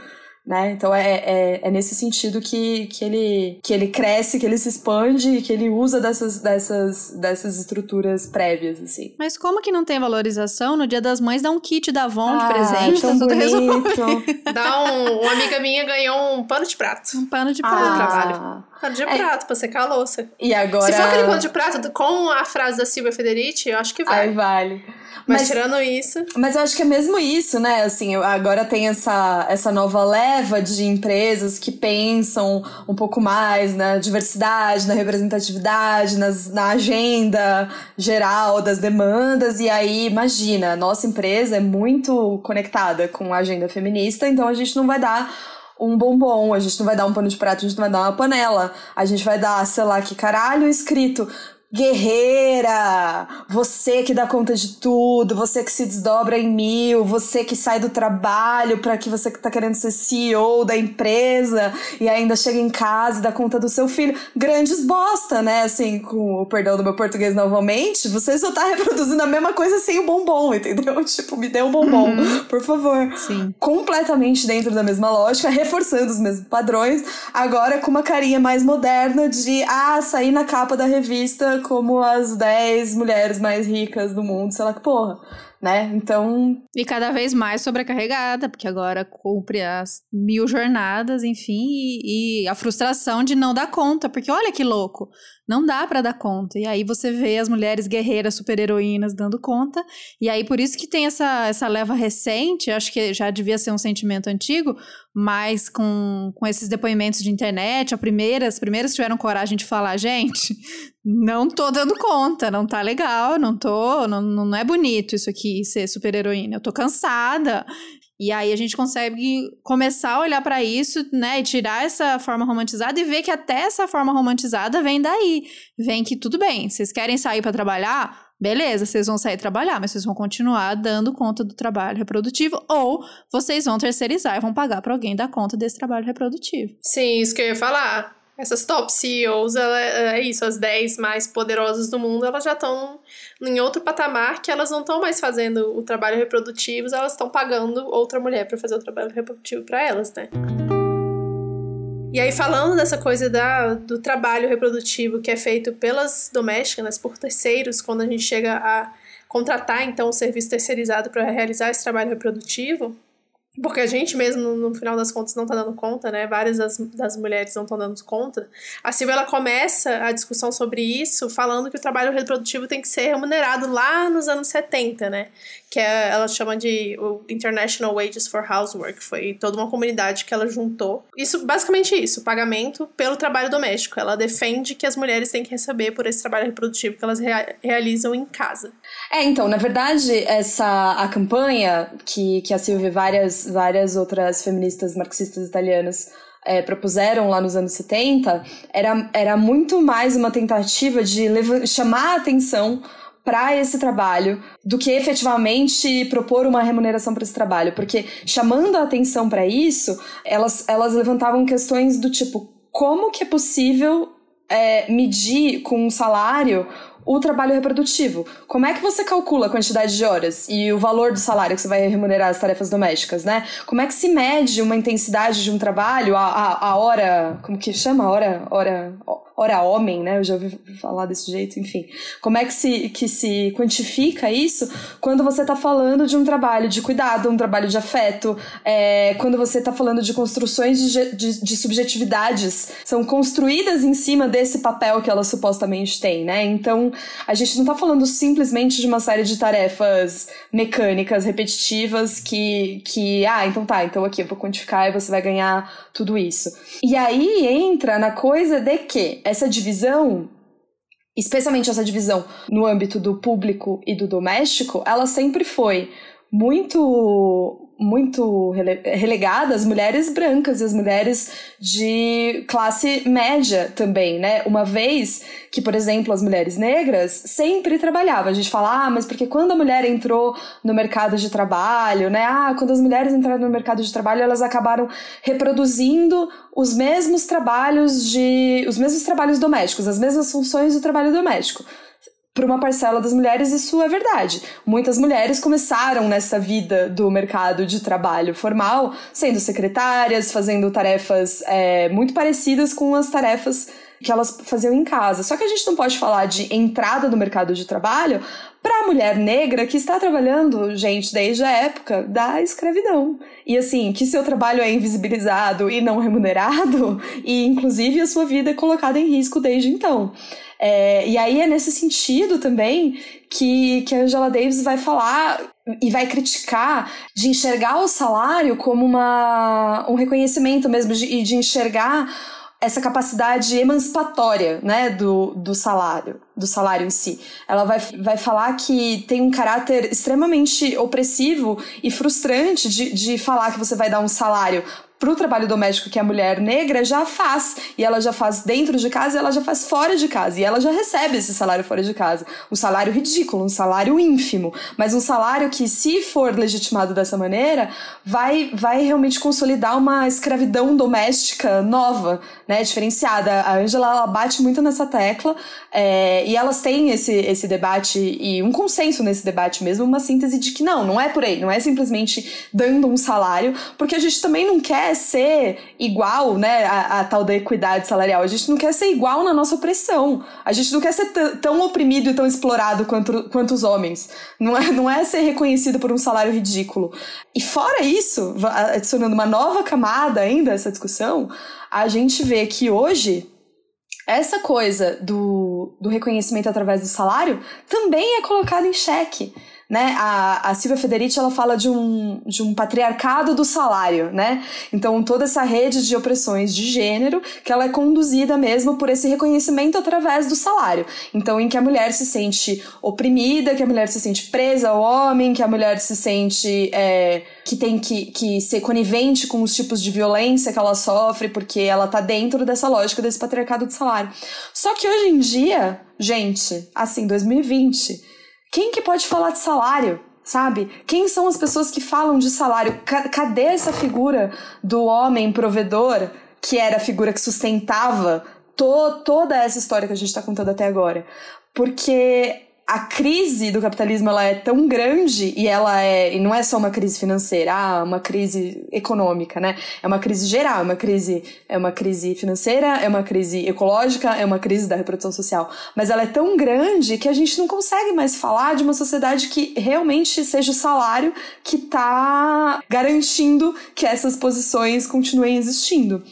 né? Então é, é, é, nesse sentido que, que, ele, que ele cresce, que ele se expande e que ele usa dessas, dessas, dessas estruturas prévias, assim. Mas como que não tem valorização? No Dia das Mães dá um kit da Avon de ah, presente, tá tudo resolvido. dá um, uma amiga minha ganhou um pano de prato. Um pano de prato. Ah. trabalho. Pano de é. prato pra secar a louça. E agora... Se for aquele pano de prato com a frase da Silvia Federici, eu acho que vale. Ai, vale. Mas, mas, tirando isso. Mas eu acho que é mesmo isso, né? Assim, agora tem essa, essa nova leva de empresas que pensam um pouco mais na diversidade, na representatividade, nas, na agenda geral das demandas. E aí, imagina, nossa empresa é muito conectada com a agenda feminista, então a gente não vai dar um bombom, a gente não vai dar um pano de prato, a gente não vai dar uma panela, a gente vai dar, sei lá, que caralho escrito guerreira, você que dá conta de tudo, você que se desdobra em mil, você que sai do trabalho para que você que tá querendo ser CEO da empresa e ainda chega em casa e dá conta do seu filho. Grandes bosta, né? Assim, com o perdão do meu português novamente, você só tá reproduzindo a mesma coisa sem o bombom, entendeu? [laughs] Tipo, me dê um bombom, uhum. por favor. Sim. Completamente dentro da mesma lógica, reforçando os mesmos padrões, agora com uma carinha mais moderna de, ah, sair na capa da revista como as 10 mulheres mais ricas do mundo, sei lá que porra né? Então. E cada vez mais sobrecarregada, porque agora cumpre as mil jornadas, enfim, e, e a frustração de não dar conta, porque olha que louco, não dá para dar conta. E aí você vê as mulheres guerreiras, super-heroínas dando conta, e aí por isso que tem essa, essa leva recente, acho que já devia ser um sentimento antigo, mas com, com esses depoimentos de internet, a primeira, as primeiras tiveram coragem de falar, gente, não tô dando conta, não tá legal, não tô, não, não é bonito isso aqui ser super heroína. Eu tô cansada. E aí a gente consegue começar a olhar para isso, né, e tirar essa forma romantizada e ver que até essa forma romantizada vem daí. Vem que tudo bem, vocês querem sair para trabalhar? Beleza, vocês vão sair trabalhar, mas vocês vão continuar dando conta do trabalho reprodutivo ou vocês vão terceirizar e vão pagar para alguém dar conta desse trabalho reprodutivo. Sim, isso que eu ia falar. Essas top CEOs, ela, é isso, as 10 mais poderosas do mundo, elas já estão em outro patamar que elas não estão mais fazendo o trabalho reprodutivo, elas estão pagando outra mulher para fazer o trabalho reprodutivo para elas, né? E aí, falando dessa coisa da, do trabalho reprodutivo que é feito pelas domésticas, por terceiros, quando a gente chega a contratar, então, o um serviço terceirizado para realizar esse trabalho reprodutivo, porque a gente mesmo, no final das contas, não tá dando conta, né? Várias das, das mulheres não estão dando conta. A Silvia, ela começa a discussão sobre isso falando que o trabalho reprodutivo tem que ser remunerado lá nos anos 70, né? Que é, ela chama de o International Wages for Housework. Foi toda uma comunidade que ela juntou. Isso, basicamente isso, pagamento pelo trabalho doméstico. Ela defende que as mulheres têm que receber por esse trabalho reprodutivo que elas rea realizam em casa. É, então, na verdade, essa a campanha que, que a Silvia e várias, várias outras feministas marxistas italianas é, propuseram lá nos anos 70 era, era muito mais uma tentativa de levar, chamar a atenção para esse trabalho do que efetivamente propor uma remuneração para esse trabalho, porque chamando a atenção para isso, elas, elas levantavam questões do tipo como que é possível é, medir com um salário o trabalho reprodutivo. Como é que você calcula a quantidade de horas e o valor do salário que você vai remunerar as tarefas domésticas, né? Como é que se mede uma intensidade de um trabalho, a, a, a hora, como que chama? Hora, hora, hora homem, né? Eu já ouvi falar desse jeito, enfim. Como é que se, que se quantifica isso quando você está falando de um trabalho de cuidado, um trabalho de afeto, é, quando você está falando de construções de, de, de, subjetividades, são construídas em cima desse papel que elas supostamente têm, né? Então, a gente não está falando simplesmente de uma série de tarefas mecânicas, repetitivas, que, que, ah, então tá, então aqui eu vou quantificar e você vai ganhar tudo isso. E aí entra na coisa de que essa divisão especialmente essa divisão no âmbito do público e do doméstico, ela sempre foi muito muito relegada as mulheres brancas e as mulheres de classe média também, né? Uma vez que, por exemplo, as mulheres negras sempre trabalhavam. A gente fala, ah, mas porque quando a mulher entrou no mercado de trabalho, né? Ah, quando as mulheres entraram no mercado de trabalho, elas acabaram reproduzindo os mesmos trabalhos de os mesmos trabalhos domésticos, as mesmas funções do trabalho doméstico para uma parcela das mulheres, isso é verdade. Muitas mulheres começaram nessa vida do mercado de trabalho formal, sendo secretárias, fazendo tarefas é, muito parecidas com as tarefas que elas faziam em casa. Só que a gente não pode falar de entrada no mercado de trabalho para a mulher negra que está trabalhando, gente, desde a época da escravidão. E assim, que seu trabalho é invisibilizado e não remunerado, [laughs] e inclusive a sua vida é colocada em risco desde então. É, e aí é nesse sentido também que, que a Angela Davis vai falar e vai criticar de enxergar o salário como uma, um reconhecimento mesmo, e de, de enxergar essa capacidade emancipatória né, do, do salário, do salário em si. Ela vai, vai falar que tem um caráter extremamente opressivo e frustrante de, de falar que você vai dar um salário para o trabalho doméstico que a mulher negra já faz. E ela já faz dentro de casa e ela já faz fora de casa. E ela já recebe esse salário fora de casa. Um salário ridículo, um salário ínfimo. Mas um salário que, se for legitimado dessa maneira, vai, vai realmente consolidar uma escravidão doméstica nova, né? Diferenciada. A Angela ela bate muito nessa tecla. É, e elas têm esse, esse debate e um consenso nesse debate mesmo, uma síntese de que não, não é por aí. Não é simplesmente dando um salário, porque a gente também não ser igual, né, a, a, tal da equidade salarial. A gente não quer ser igual na nossa opressão. A gente não quer ser tão oprimido e tão explorado quanto, quanto os homens. Não é, não é ser reconhecido por um salário ridículo. E fora isso, adicionando uma nova camada ainda a essa discussão, a gente vê que hoje essa coisa do, do reconhecimento através do salário também é colocada em xeque né? A, a Silvia Federici ela fala de um, de um patriarcado do salário, né? Então toda essa rede de opressões de gênero que ela é conduzida mesmo por esse reconhecimento através do salário. Então em que a mulher se sente oprimida, que a mulher se sente presa ao homem, que a mulher se sente é, que tem que, que ser conivente com os tipos de violência que ela sofre, porque ela tá dentro dessa lógica desse patriarcado do salário. Só que hoje em dia, gente, assim, 2020 quem que pode falar de salário? Sabe? Quem são as pessoas que falam de salário? Cadê essa figura do homem provedor, que era a figura que sustentava to toda essa história que a gente está contando até agora? Porque a crise do capitalismo ela é tão grande e ela é e não é só uma crise financeira, ah, uma crise econômica, né? É uma crise geral, é uma crise é uma crise financeira, é uma crise ecológica, é uma crise da reprodução social, mas ela é tão grande que a gente não consegue mais falar de uma sociedade que realmente seja o salário que está garantindo que essas posições continuem existindo.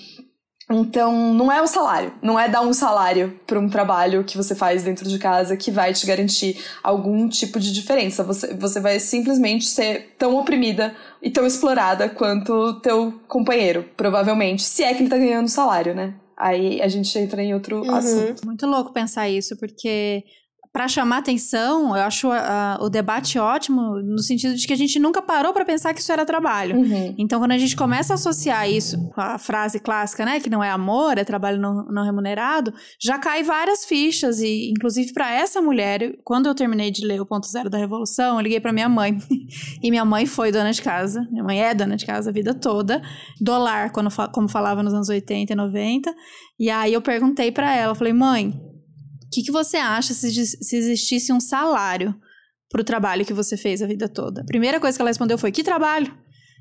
Então, não é o salário, não é dar um salário para um trabalho que você faz dentro de casa que vai te garantir algum tipo de diferença. Você, você vai simplesmente ser tão oprimida e tão explorada quanto teu companheiro, provavelmente, se é que ele tá ganhando salário, né? Aí a gente entra em outro uhum. assunto. Muito louco pensar isso, porque para chamar atenção, eu acho a, a, o debate ótimo no sentido de que a gente nunca parou para pensar que isso era trabalho. Uhum. Então, quando a gente começa a associar isso com a frase clássica, né, que não é amor, é trabalho não, não remunerado, já cai várias fichas e, inclusive, para essa mulher, quando eu terminei de ler o ponto zero da revolução, eu liguei para minha mãe [laughs] e minha mãe foi dona de casa, minha mãe é dona de casa a vida toda, dólar, quando como falava nos anos 80 e 90, e aí eu perguntei para ela, falei, mãe que, que você acha se, se existisse um salário para o trabalho que você fez a vida toda? A primeira coisa que ela respondeu foi: Que trabalho?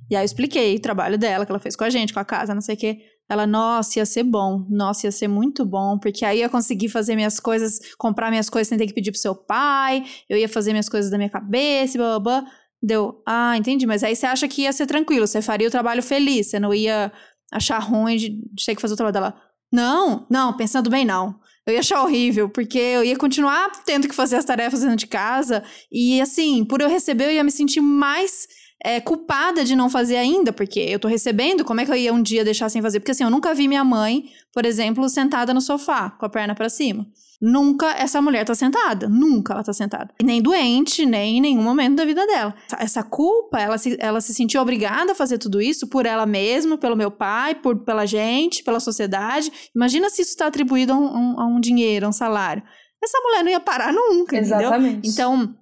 E aí eu expliquei o trabalho dela, que ela fez com a gente, com a casa, não sei o quê. Ela, nossa, ia ser bom. Nossa, ia ser muito bom, porque aí eu ia conseguir fazer minhas coisas, comprar minhas coisas sem ter que pedir pro seu pai, eu ia fazer minhas coisas da minha cabeça, blá, blá, blá. Deu, ah, entendi, mas aí você acha que ia ser tranquilo, você faria o trabalho feliz, você não ia achar ruim de, de ter que fazer o trabalho dela. Não, não, pensando bem, não. Eu ia achar horrível, porque eu ia continuar tendo que fazer as tarefas dentro de casa. E assim, por eu receber, eu ia me sentir mais é, culpada de não fazer ainda, porque eu tô recebendo, como é que eu ia um dia deixar sem fazer? Porque assim, eu nunca vi minha mãe, por exemplo, sentada no sofá, com a perna para cima. Nunca essa mulher tá sentada. Nunca ela tá sentada. Nem doente, nem em nenhum momento da vida dela. Essa culpa, ela se, ela se sentiu obrigada a fazer tudo isso por ela mesma, pelo meu pai, por, pela gente, pela sociedade. Imagina se isso está atribuído a um, a um dinheiro, a um salário. Essa mulher não ia parar nunca, Exatamente. Entendeu? Então,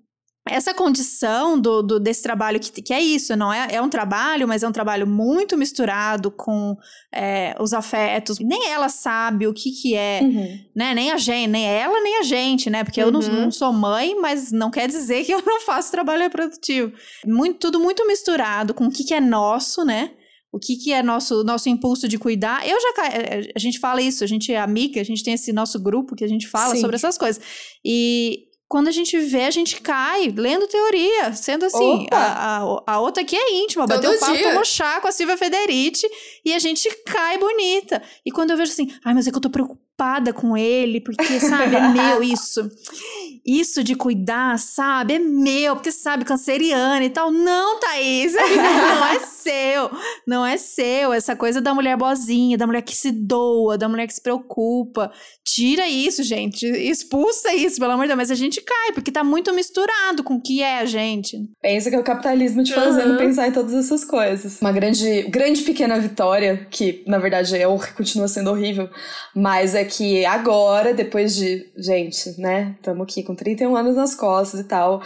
essa condição do, do, desse trabalho que, que é isso, não é? É um trabalho, mas é um trabalho muito misturado com é, os afetos. Nem ela sabe o que que é, uhum. né? Nem a gente, nem ela, nem a gente, né? Porque uhum. eu não, uhum. não, sou mãe, mas não quer dizer que eu não faço trabalho reprodutivo. Muito, tudo muito misturado com o que que é nosso, né? O que, que é nosso, nosso impulso de cuidar? Eu já. É, a gente fala isso, a gente é amiga, a gente tem esse nosso grupo que a gente fala Sim. sobre essas coisas. E quando a gente vê, a gente cai lendo teoria. Sendo assim, a, a, a, outra aqui é íntima, Todo bateu o papo, tomou chá com a Silvia Federici e a gente cai bonita. E quando eu vejo assim, ai, mas é que eu tô preocupada com ele, porque, sabe, é meu [laughs] isso. Isso de cuidar, sabe, é meu, porque sabe, canceriana e tal. Não, Thaís, [laughs] não é seu. Não é seu. Essa coisa da mulher boazinha, da mulher que se doa, da mulher que se preocupa. Tira isso, gente. Expulsa isso, pelo amor de Deus. Mas a gente cai, porque tá muito misturado com o que é a gente. Pensa que é o capitalismo te fazendo uhum. pensar em todas essas coisas. Uma grande, grande pequena vitória, que na verdade é, continua sendo horrível, mas é que agora, depois de. Gente, né? Estamos aqui com 31 anos nas costas e tal.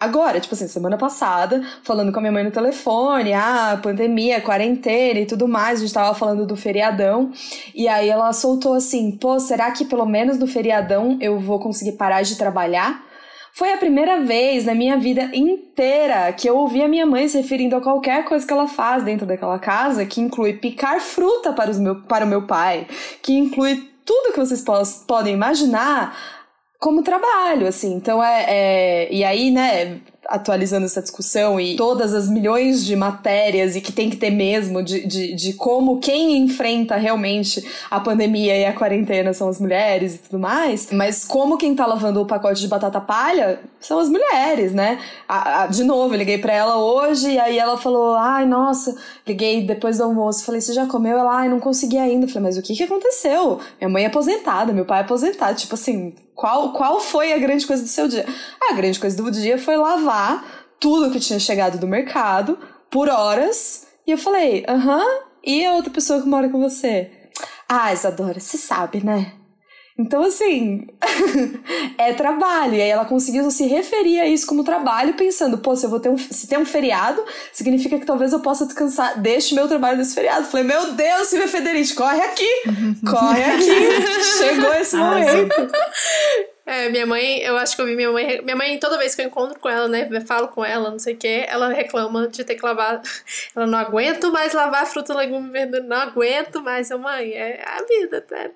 Agora, tipo assim, semana passada, falando com a minha mãe no telefone, ah, pandemia, quarentena e tudo mais, a gente tava falando do feriadão, e aí ela soltou assim, pô, será que pelo menos no feriadão eu vou conseguir parar de trabalhar? Foi a primeira vez na minha vida inteira que eu ouvi a minha mãe se referindo a qualquer coisa que ela faz dentro daquela casa, que inclui picar fruta para, os meu, para o meu pai, que inclui tudo que vocês podem imaginar como trabalho, assim. Então é, é. E aí, né, atualizando essa discussão e todas as milhões de matérias e que tem que ter mesmo de, de, de como quem enfrenta realmente a pandemia e a quarentena são as mulheres e tudo mais, mas como quem tá lavando o pacote de batata palha são as mulheres, né? A, a, de novo, eu liguei pra ela hoje e aí ela falou: ai, nossa, liguei depois do almoço, falei: você já comeu? Ela, ai, não consegui ainda. Falei: mas o que que aconteceu? Minha mãe é aposentada, meu pai é aposentado, tipo assim, qual, qual foi a grande coisa do seu dia? a grande coisa do dia foi lavar tudo que tinha chegado do mercado por horas. E eu falei, aham, uh -huh, e a outra pessoa que mora com você? Ah, Isadora, você sabe, né? Então, assim, [laughs] é trabalho. E aí ela conseguiu se referir a isso como trabalho, pensando, pô, se eu vou ter um, se tem um feriado, significa que talvez eu possa descansar, deixe meu trabalho desse feriado. Falei, meu Deus, Silvia Federici, corre aqui! [laughs] corre aqui! Chegou esse momento. É, minha mãe, eu acho que eu vi minha mãe. Minha mãe, toda vez que eu encontro com ela, né, falo com ela, não sei o que, ela reclama de ter que lavar. [laughs] Ela não aguento mais lavar fruta, legume verdura, não aguento mais. Eu, mãe, é a vida, tá?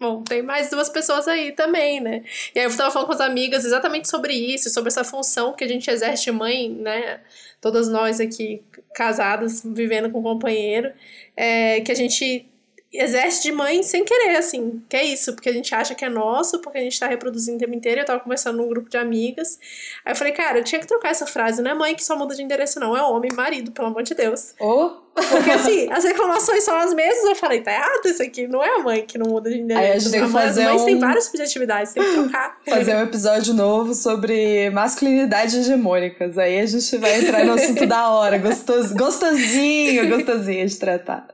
Bom, tem mais duas pessoas aí também, né? E aí eu tava falando com as amigas exatamente sobre isso, sobre essa função que a gente exerce mãe, né? Todas nós aqui casadas, vivendo com um companheiro, é, que a gente exerce de mãe sem querer, assim. Que é isso, porque a gente acha que é nosso, porque a gente tá reproduzindo o tempo inteiro. Eu tava conversando num grupo de amigas. Aí eu falei, cara, eu tinha que trocar essa frase. Não é mãe que só muda de endereço, não. É homem, marido, pelo amor de Deus. Oh. Porque assim, as reclamações são as mesmas. Eu falei, tá errado isso aqui. Não é a mãe que não muda de endereço. Aí a gente tem que fazer As mães um... têm várias subjetividades, tem que trocar. [laughs] Fazer um episódio novo sobre masculinidade hegemônicas. Aí a gente vai entrar no assunto da hora. Gostoso, gostosinho, gostosinho de tratar.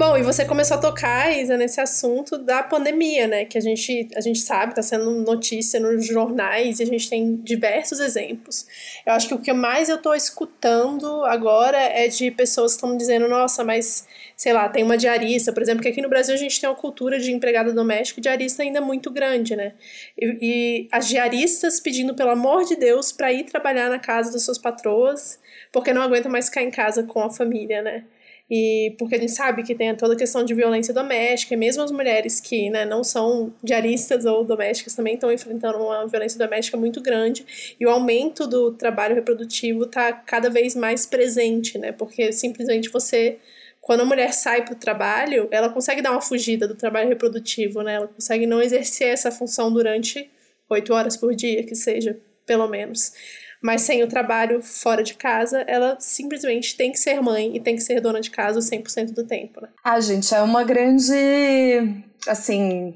Bom, e você começou a tocar, Isa, nesse assunto da pandemia, né? Que a gente, a gente sabe, tá sendo notícia nos jornais e a gente tem diversos exemplos. Eu acho que o que mais eu tô escutando agora é de pessoas que estão dizendo, nossa, mas sei lá, tem uma diarista, por exemplo, que aqui no Brasil a gente tem uma cultura de empregada doméstica e diarista ainda muito grande, né? E, e as diaristas pedindo, pelo amor de Deus, para ir trabalhar na casa das suas patroas, porque não aguentam mais ficar em casa com a família, né? E porque a gente sabe que tem toda a questão de violência doméstica, e mesmo as mulheres que né, não são diaristas ou domésticas também estão enfrentando uma violência doméstica muito grande. E o aumento do trabalho reprodutivo está cada vez mais presente, né? Porque simplesmente você quando a mulher sai para o trabalho, ela consegue dar uma fugida do trabalho reprodutivo, né? Ela consegue não exercer essa função durante oito horas por dia, que seja, pelo menos. Mas sem o trabalho fora de casa, ela simplesmente tem que ser mãe e tem que ser dona de casa 100% do tempo, né? Ah, gente, é uma grande. Assim,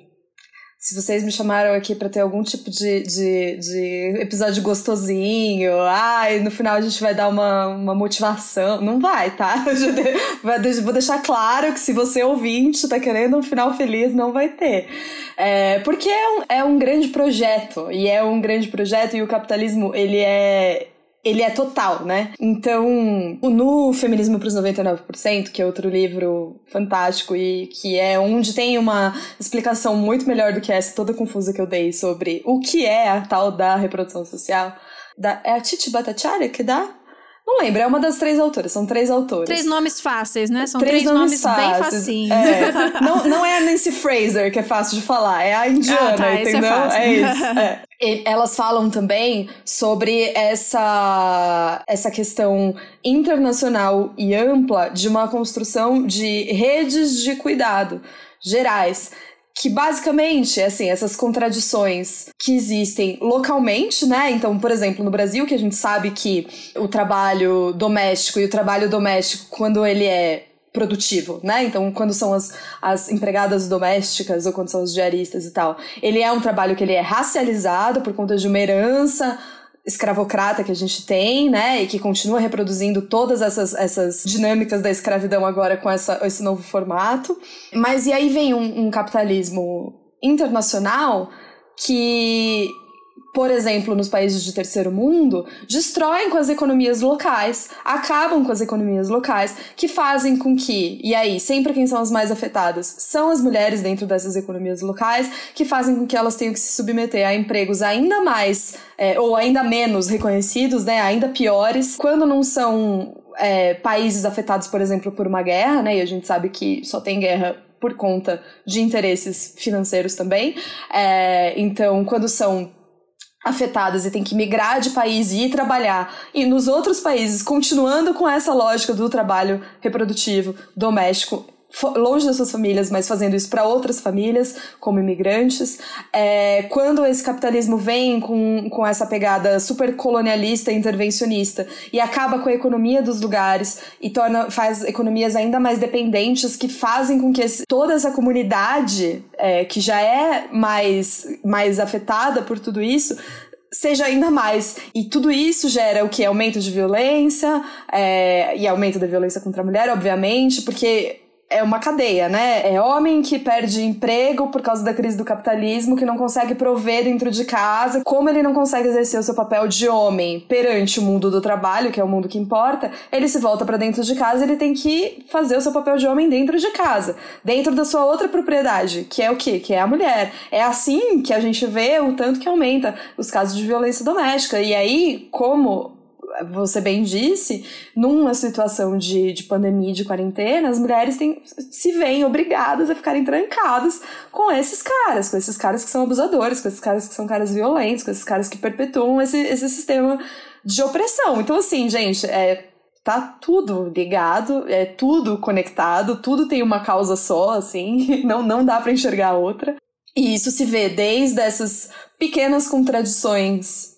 se vocês me chamaram aqui para ter algum tipo de, de, de, episódio gostosinho, ai, no final a gente vai dar uma, uma motivação. Não vai, tá? [laughs] Vou deixar claro que se você ouvinte tá querendo um final feliz, não vai ter. É, porque é um, é um grande projeto, e é um grande projeto, e o capitalismo, ele é ele é total, né? Então, no Feminismo para os 99%, que é outro livro fantástico e que é onde tem uma explicação muito melhor do que essa toda confusa que eu dei sobre o que é a tal da reprodução social, da, é a Titi Bhattacharya que dá? Não lembro, é uma das três autoras, são três autores. Três nomes fáceis, né? São três, três nomes, nomes bem facinhos. É. [laughs] não, não é a Nancy Fraser, que é fácil de falar, é a indiana, ah, tá, entendeu? É, é, isso. [laughs] É. elas falam também sobre essa, essa questão internacional e ampla de uma construção de redes de cuidado gerais que basicamente, assim, essas contradições que existem localmente, né? Então, por exemplo, no Brasil, que a gente sabe que o trabalho doméstico e o trabalho doméstico, quando ele é produtivo, né? Então, quando são as, as empregadas domésticas ou quando são os diaristas e tal, ele é um trabalho que ele é racializado por conta de uma herança escravocrata que a gente tem, né, e que continua reproduzindo todas essas, essas dinâmicas da escravidão agora com essa, esse novo formato. Mas e aí vem um, um capitalismo internacional que por exemplo, nos países de terceiro mundo, destroem com as economias locais, acabam com as economias locais, que fazem com que, e aí, sempre quem são as mais afetadas são as mulheres dentro dessas economias locais, que fazem com que elas tenham que se submeter a empregos ainda mais, é, ou ainda menos reconhecidos, né, ainda piores, quando não são é, países afetados, por exemplo, por uma guerra, né, e a gente sabe que só tem guerra por conta de interesses financeiros também. É, então, quando são afetadas e tem que migrar de país e ir trabalhar. E nos outros países, continuando com essa lógica do trabalho reprodutivo doméstico, longe das suas famílias, mas fazendo isso para outras famílias, como imigrantes. É, quando esse capitalismo vem com, com essa pegada super colonialista e intervencionista e acaba com a economia dos lugares e torna, faz economias ainda mais dependentes que fazem com que esse, toda essa comunidade é, que já é mais, mais afetada por tudo isso seja ainda mais. E tudo isso gera o que? Aumento de violência é, e aumento da violência contra a mulher, obviamente, porque é uma cadeia, né? É homem que perde emprego por causa da crise do capitalismo, que não consegue prover dentro de casa. Como ele não consegue exercer o seu papel de homem perante o mundo do trabalho, que é o mundo que importa, ele se volta para dentro de casa e ele tem que fazer o seu papel de homem dentro de casa, dentro da sua outra propriedade, que é o quê? Que é a mulher. É assim que a gente vê o tanto que aumenta os casos de violência doméstica. E aí, como você bem disse, numa situação de, de pandemia, de quarentena, as mulheres têm, se veem obrigadas a ficarem trancadas com esses caras, com esses caras que são abusadores, com esses caras que são caras violentos, com esses caras que perpetuam esse, esse sistema de opressão. Então, assim, gente, é, tá tudo ligado, é tudo conectado, tudo tem uma causa só, assim, [laughs] não, não dá para enxergar outra. E isso se vê desde essas pequenas contradições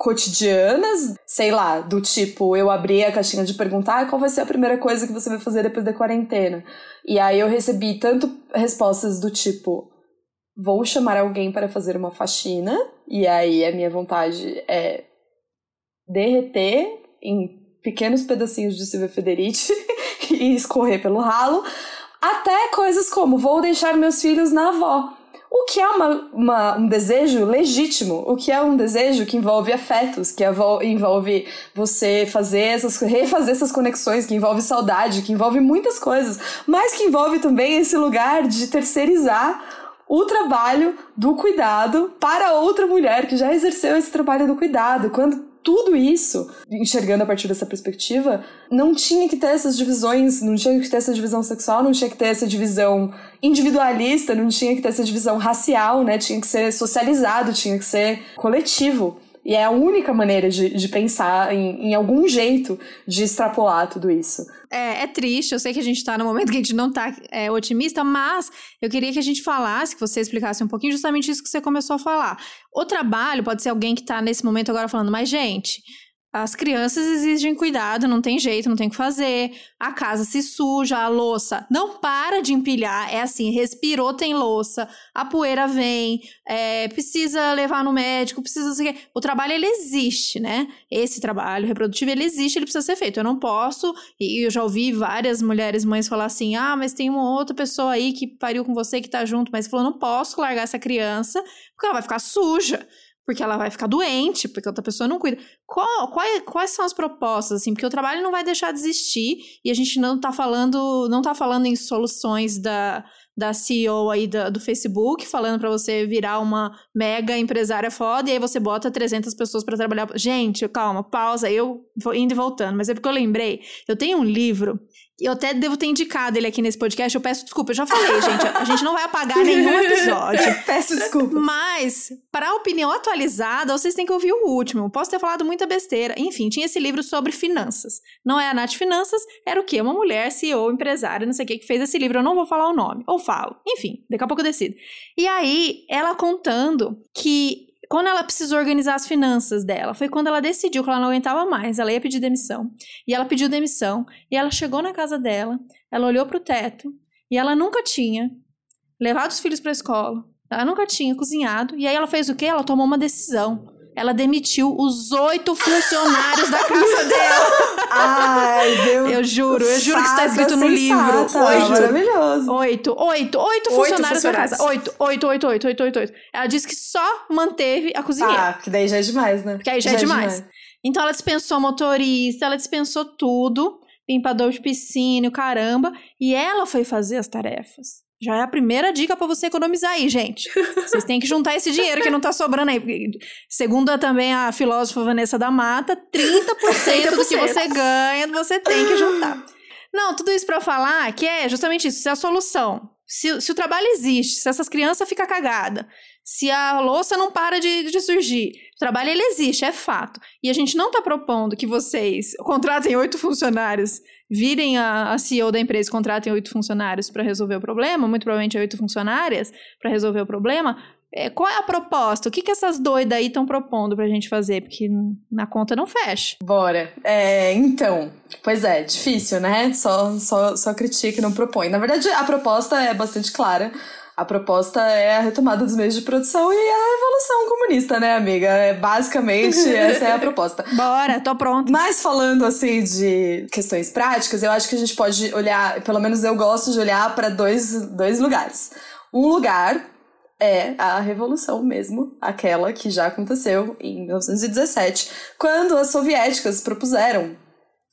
cotidianas, sei lá, do tipo, eu abri a caixinha de perguntar ah, qual vai ser a primeira coisa que você vai fazer depois da quarentena. E aí eu recebi tanto respostas do tipo, vou chamar alguém para fazer uma faxina, e aí a minha vontade é derreter em pequenos pedacinhos de Silvia Federici [laughs] e escorrer pelo ralo, até coisas como vou deixar meus filhos na avó. O que é uma, uma, um desejo legítimo, o que é um desejo que envolve afetos, que envolve você fazer essas, refazer essas conexões, que envolve saudade, que envolve muitas coisas, mas que envolve também esse lugar de terceirizar o trabalho do cuidado para outra mulher que já exerceu esse trabalho do cuidado. Quando tudo isso, enxergando a partir dessa perspectiva, não tinha que ter essas divisões, não tinha que ter essa divisão sexual, não tinha que ter essa divisão individualista, não tinha que ter essa divisão racial, né? Tinha que ser socializado, tinha que ser coletivo. E é a única maneira de, de pensar em, em algum jeito de extrapolar tudo isso. É, é triste, eu sei que a gente tá no momento que a gente não tá é, otimista, mas eu queria que a gente falasse, que você explicasse um pouquinho justamente isso que você começou a falar. O trabalho pode ser alguém que tá nesse momento agora falando, mas gente, as crianças exigem cuidado, não tem jeito, não tem o que fazer. A casa se suja, a louça não para de empilhar. É assim, respirou, tem louça, a poeira vem, é, precisa levar no médico, precisa. O trabalho, ele existe, né? Esse trabalho reprodutivo, ele existe, ele precisa ser feito. Eu não posso, e eu já ouvi várias mulheres, mães falar assim: ah, mas tem uma outra pessoa aí que pariu com você, que tá junto, mas falou: não posso largar essa criança, porque ela vai ficar suja porque ela vai ficar doente, porque outra pessoa não cuida. Qual, qual, quais são as propostas, assim? Porque o trabalho não vai deixar de existir e a gente não tá falando, não tá falando em soluções da, da CEO aí do, do Facebook, falando para você virar uma mega empresária foda e aí você bota 300 pessoas para trabalhar. Gente, calma, pausa, eu vou indo e voltando, mas é porque eu lembrei, eu tenho um livro eu até devo ter indicado ele aqui nesse podcast. Eu peço desculpa, eu já falei, gente. A gente não vai apagar nenhum [laughs] episódio. [laughs] peço desculpa. Mas, para a opinião atualizada, vocês têm que ouvir o último. Posso ter falado muita besteira. Enfim, tinha esse livro sobre finanças. Não é a Nath Finanças, era o quê? Uma mulher, CEO, empresária, não sei o que, que fez esse livro. Eu não vou falar o nome. Ou falo. Enfim, daqui a pouco eu decido. E aí, ela contando que quando ela precisou organizar as finanças dela, foi quando ela decidiu que ela não aguentava mais, ela ia pedir demissão. E ela pediu demissão, e ela chegou na casa dela, ela olhou para o teto, e ela nunca tinha levado os filhos para a escola, ela nunca tinha cozinhado, e aí ela fez o quê? Ela tomou uma decisão ela demitiu os oito funcionários da casa dela. Ai, Deus. Eu juro, eu juro que está escrito no livro. Oito. Maravilhoso. Oito, oito, oito funcionários da casa. Oito, oito, oito, oito, oito, oito, oito. Ela disse que só manteve a cozinheira. Ah, que daí já é demais, né? Porque aí já, é já é, demais. demais. Então ela dispensou motorista, ela dispensou tudo, limpador de piscina, caramba, e ela foi fazer as tarefas. Já é a primeira dica para você economizar aí, gente. Vocês têm que juntar esse dinheiro que não tá sobrando aí. Segundo também a filósofa Vanessa da Mata, 30%, do que você ganha, você tem que juntar. Não, tudo isso para falar que é justamente isso, se a solução, se, se o trabalho existe, se essas crianças ficam cagadas, se a louça não para de, de surgir, trabalho ele existe, é fato. E a gente não está propondo que vocês contratem oito funcionários virem a, a CEO da empresa e contratem oito funcionários para resolver o problema, muito provavelmente oito funcionárias para resolver o problema, é, qual é a proposta? O que, que essas doidas aí estão propondo pra gente fazer? Porque na conta não fecha. Bora. É, então, pois é, difícil, né? Só, só, só critica e não propõe. Na verdade, a proposta é bastante clara. A proposta é a retomada dos meios de produção e a revolução comunista, né, amiga? É, basicamente, [laughs] essa é a proposta. Bora, tô pronto. Mas falando assim de questões práticas, eu acho que a gente pode olhar, pelo menos eu gosto de olhar para dois, dois lugares. Um lugar é a revolução mesmo, aquela que já aconteceu em 1917, quando as soviéticas propuseram,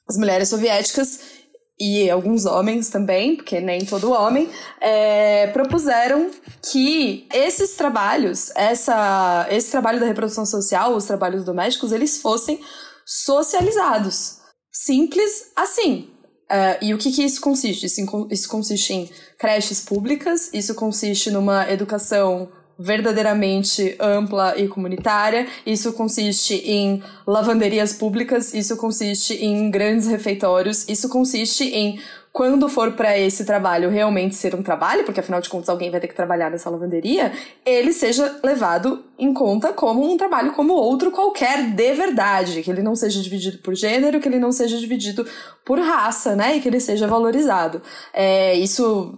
as mulheres soviéticas e alguns homens também, porque nem todo homem, é, propuseram que esses trabalhos, essa, esse trabalho da reprodução social, os trabalhos domésticos, eles fossem socializados. Simples assim. Uh, e o que, que isso consiste? Isso, isso consiste em creches públicas, isso consiste numa educação verdadeiramente ampla e comunitária. Isso consiste em lavanderias públicas, isso consiste em grandes refeitórios, isso consiste em quando for para esse trabalho realmente ser um trabalho, porque afinal de contas alguém vai ter que trabalhar nessa lavanderia, ele seja levado em conta como um trabalho como outro qualquer de verdade, que ele não seja dividido por gênero, que ele não seja dividido por raça, né, e que ele seja valorizado. É, isso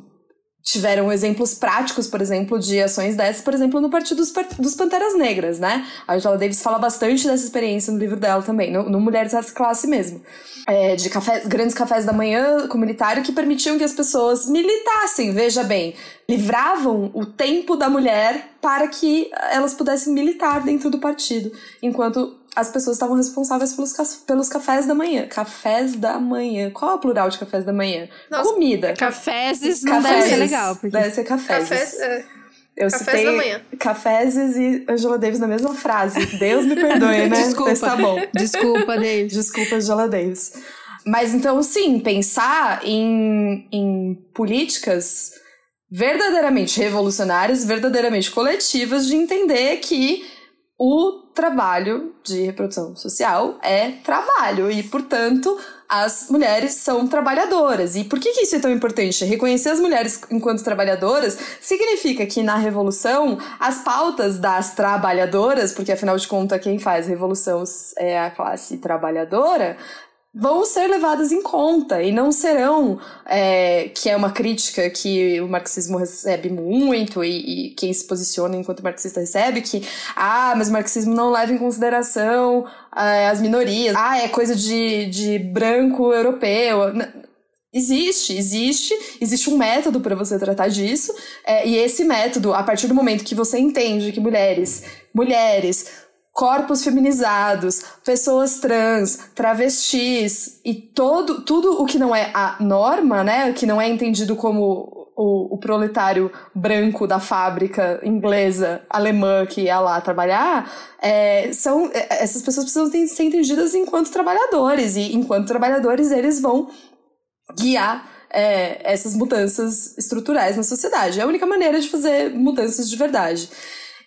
tiveram exemplos práticos, por exemplo, de ações dessas, por exemplo, no Partido dos, dos Panteras Negras, né? A Angela Davis fala bastante dessa experiência no livro dela também, no, no Mulheres da Classe mesmo. É, de café, grandes cafés da manhã comunitário que permitiam que as pessoas militassem, veja bem, livravam o tempo da mulher para que elas pudessem militar dentro do partido, enquanto as pessoas estavam responsáveis pelos, pelos cafés da manhã. Cafés da manhã. Qual é o plural de cafés da manhã? Nossa, Comida. Caféses não deve ser legal. Porque... Deve ser cafés. Cafés, é. Eu Cafés citei da manhã. Caféses e Angela Davis na mesma frase. Deus me perdoe, né? [laughs] Desculpa. Mas tá bom. Desculpa, Davis. Desculpa, Angela Davis. Mas então, sim, pensar em, em políticas verdadeiramente revolucionárias, verdadeiramente coletivas, de entender que o trabalho de reprodução social é trabalho e, portanto, as mulheres são trabalhadoras. E por que, que isso é tão importante? Reconhecer as mulheres enquanto trabalhadoras significa que na revolução as pautas das trabalhadoras, porque afinal de contas quem faz revolução é a classe trabalhadora, vão ser levadas em conta e não serão, é, que é uma crítica que o marxismo recebe muito e, e, quem se posiciona enquanto marxista recebe, que, ah, mas o marxismo não leva em consideração é, as minorias, ah, é coisa de, de branco europeu. Existe, existe, existe um método para você tratar disso, é, e esse método, a partir do momento que você entende que mulheres, mulheres, corpos feminizados, pessoas trans, travestis e todo, tudo o que não é a norma, né, que não é entendido como o, o proletário branco da fábrica inglesa, alemã que ia lá trabalhar, é, são é, essas pessoas precisam ser entendidas enquanto trabalhadores e enquanto trabalhadores eles vão guiar é, essas mudanças estruturais na sociedade. É a única maneira de fazer mudanças de verdade.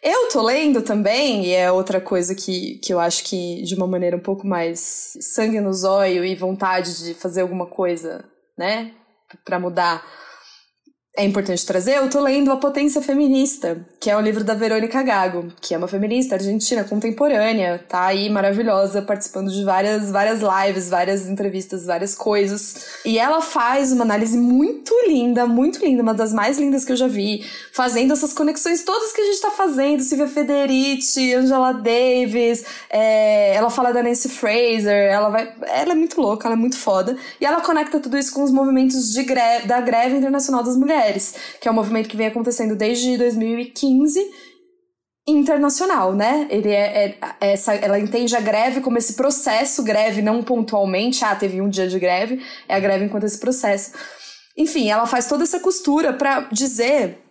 Eu tô lendo também, e é outra coisa que, que eu acho que de uma maneira um pouco mais sangue no zóio e vontade de fazer alguma coisa, né, para mudar é importante trazer, eu tô lendo A Potência Feminista, que é um livro da Verônica Gago, que é uma feminista argentina contemporânea, tá aí maravilhosa, participando de várias, várias lives, várias entrevistas, várias coisas. E ela faz uma análise muito linda, muito linda, uma das mais lindas que eu já vi, fazendo essas conexões todas que a gente tá fazendo, Silvia Federici, Angela Davis, é, ela fala da Nancy Fraser, ela vai. Ela é muito louca, ela é muito foda. E ela conecta tudo isso com os movimentos de greve, da greve internacional das mulheres mulheres, que é um movimento que vem acontecendo desde 2015 internacional, né? Ele é, é, é, essa, ela entende a greve como esse processo, greve não pontualmente, ah, teve um dia de greve, é a greve enquanto esse processo. Enfim, ela faz toda essa costura para dizer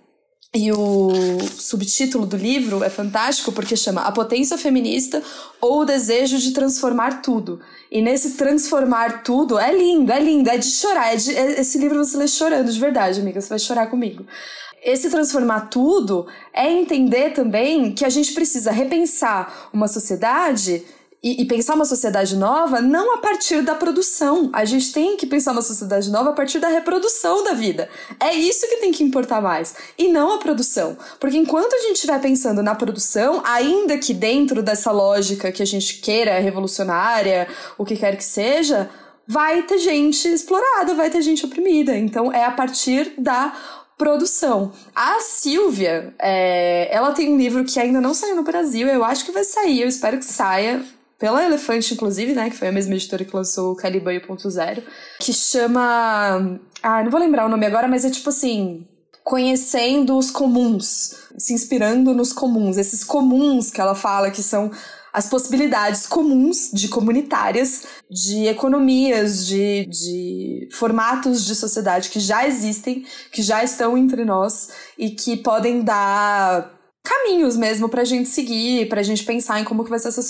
e o subtítulo do livro é fantástico porque chama A Potência Feminista ou o Desejo de Transformar Tudo. E nesse transformar tudo é lindo, é lindo, é de chorar. É de, é, esse livro você lê chorando de verdade, amiga, você vai chorar comigo. Esse transformar tudo é entender também que a gente precisa repensar uma sociedade e, e, pensar uma sociedade nova não a partir da produção. A gente tem que pensar uma sociedade nova a partir da reprodução da vida. É isso que tem que importar mais. E não a produção. Porque enquanto a gente estiver pensando na produção, ainda que dentro dessa lógica que a gente queira, revolucionária, o que quer que seja, vai ter gente explorada, vai ter gente oprimida. Então é a partir da produção. A Silvia, é, ela tem um livro que ainda não saiu no Brasil, eu acho que vai sair, eu espero que saia, pela Elefante, inclusive, né? Que foi a mesma editora que lançou o Caliban 1.0, que chama. Ah, não vou lembrar o nome agora, mas é tipo assim. Conhecendo os comuns, se inspirando nos comuns. Esses comuns que ela fala que são as possibilidades comuns de comunitárias, de economias, de, de formatos de sociedade que já existem, que já estão entre nós e que podem dar caminhos mesmo pra gente seguir, pra gente pensar em como que vai ser essa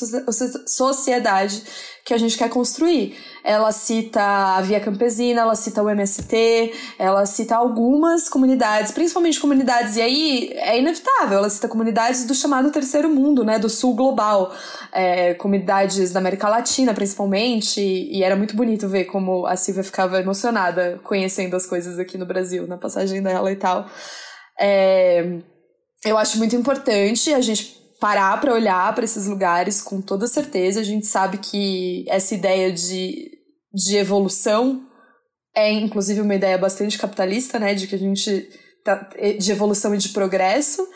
sociedade que a gente quer construir. Ela cita a Via Campesina, ela cita o MST, ela cita algumas comunidades, principalmente comunidades, e aí é inevitável, ela cita comunidades do chamado terceiro mundo, né, do sul global, é, comunidades da América Latina, principalmente, e era muito bonito ver como a Silvia ficava emocionada conhecendo as coisas aqui no Brasil, na passagem dela e tal. É, eu acho muito importante a gente parar para olhar para esses lugares com toda certeza. A gente sabe que essa ideia de, de evolução é, inclusive, uma ideia bastante capitalista, né? De que a gente. Tá, de evolução e de progresso.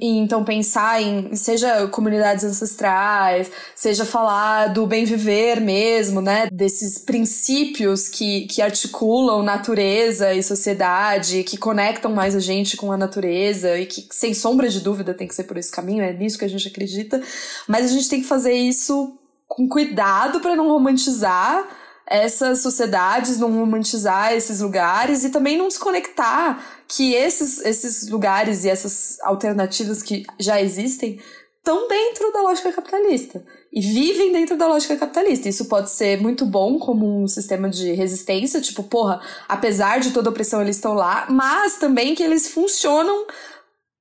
E, então pensar em seja comunidades ancestrais, seja falar do bem viver mesmo, né, desses princípios que, que articulam natureza e sociedade, que conectam mais a gente com a natureza e que sem sombra de dúvida tem que ser por esse caminho, é nisso que a gente acredita, mas a gente tem que fazer isso com cuidado para não romantizar essas sociedades, não romantizar esses lugares e também não desconectar que esses, esses lugares e essas alternativas que já existem estão dentro da lógica capitalista e vivem dentro da lógica capitalista. Isso pode ser muito bom como um sistema de resistência, tipo, porra, apesar de toda opressão eles estão lá, mas também que eles funcionam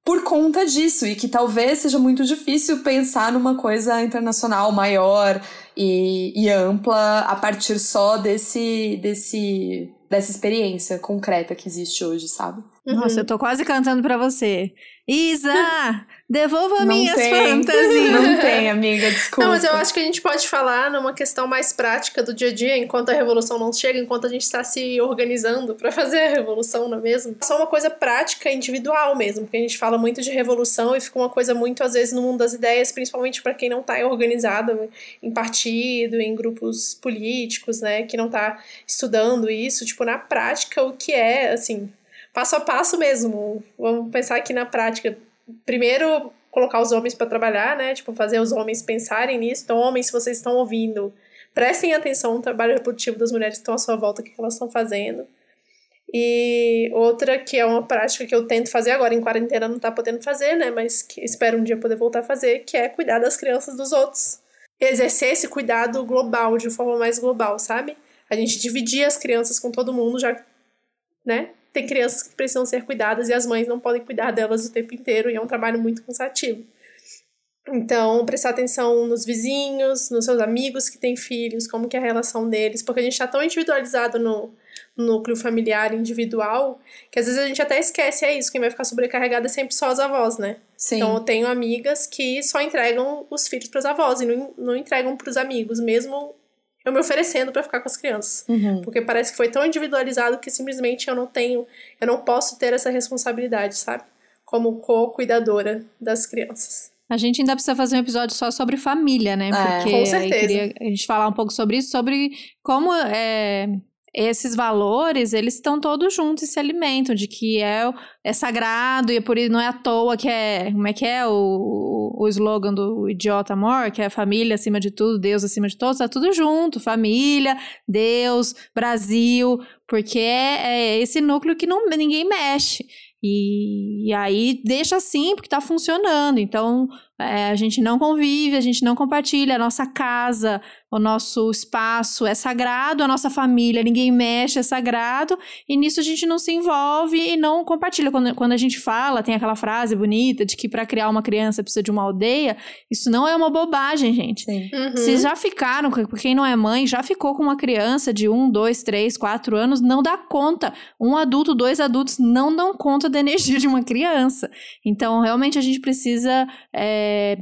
por conta disso e que talvez seja muito difícil pensar numa coisa internacional maior e, e ampla a partir só desse, desse dessa experiência concreta que existe hoje, sabe? Nossa, uhum. eu tô quase cantando para você. Isa, devolva não minhas tem, fantasias. Não tem, amiga, desculpa. Não, mas eu acho que a gente pode falar numa questão mais prática do dia a dia, enquanto a revolução não chega, enquanto a gente está se organizando para fazer a revolução, não é mesmo? Só uma coisa prática, individual mesmo, porque a gente fala muito de revolução e fica uma coisa muito, às vezes, no mundo das ideias, principalmente para quem não está organizado em partido, em grupos políticos, né, que não está estudando isso, tipo, na prática, o que é, assim, passo a passo mesmo. Vamos pensar aqui na prática. Primeiro, colocar os homens para trabalhar, né? Tipo, fazer os homens pensarem nisso. Então, homens, se vocês estão ouvindo, prestem atenção no trabalho reprodutivo das mulheres que estão à sua volta, o que elas estão fazendo. E outra que é uma prática que eu tento fazer agora em quarentena, não tá podendo fazer, né? Mas que espero um dia poder voltar a fazer, que é cuidar das crianças dos outros. Exercer esse cuidado global, de forma mais global, sabe? A gente dividir as crianças com todo mundo, já, né? Tem crianças que precisam ser cuidadas e as mães não podem cuidar delas o tempo inteiro e é um trabalho muito cansativo. Então, prestar atenção nos vizinhos, nos seus amigos que têm filhos, como que é a relação deles, porque a gente está tão individualizado no, núcleo familiar individual, que às vezes a gente até esquece, é isso, quem vai ficar sobrecarregado é sempre só as avós, né? Sim. Então eu tenho amigas que só entregam os filhos para as avós e não, não entregam para os amigos, mesmo eu me oferecendo para ficar com as crianças. Uhum. Porque parece que foi tão individualizado que simplesmente eu não tenho, eu não posso ter essa responsabilidade, sabe? Como co-cuidadora das crianças. A gente ainda precisa fazer um episódio só sobre família, né? É, Porque com certeza. queria a gente falar um pouco sobre isso, sobre como é, esses valores, eles estão todos juntos e se alimentam de que é, é sagrado e é por isso não é à toa que é, como é que é o, o slogan do Idiota Amor, que é família acima de tudo, Deus acima de todos, tá tudo junto, família, Deus, Brasil, porque é, é esse núcleo que não, ninguém mexe. E, e, aí deixa assim, porque tá funcionando. Então, é, a gente não convive, a gente não compartilha. A nossa casa, o nosso espaço é sagrado, a nossa família, ninguém mexe, é sagrado, e nisso a gente não se envolve e não compartilha. Quando, quando a gente fala, tem aquela frase bonita de que para criar uma criança precisa de uma aldeia, isso não é uma bobagem, gente. Uhum. Vocês já ficaram, quem não é mãe, já ficou com uma criança de um, dois, três, quatro anos, não dá conta. Um adulto, dois adultos não dão conta da energia de uma criança. Então, realmente, a gente precisa. É,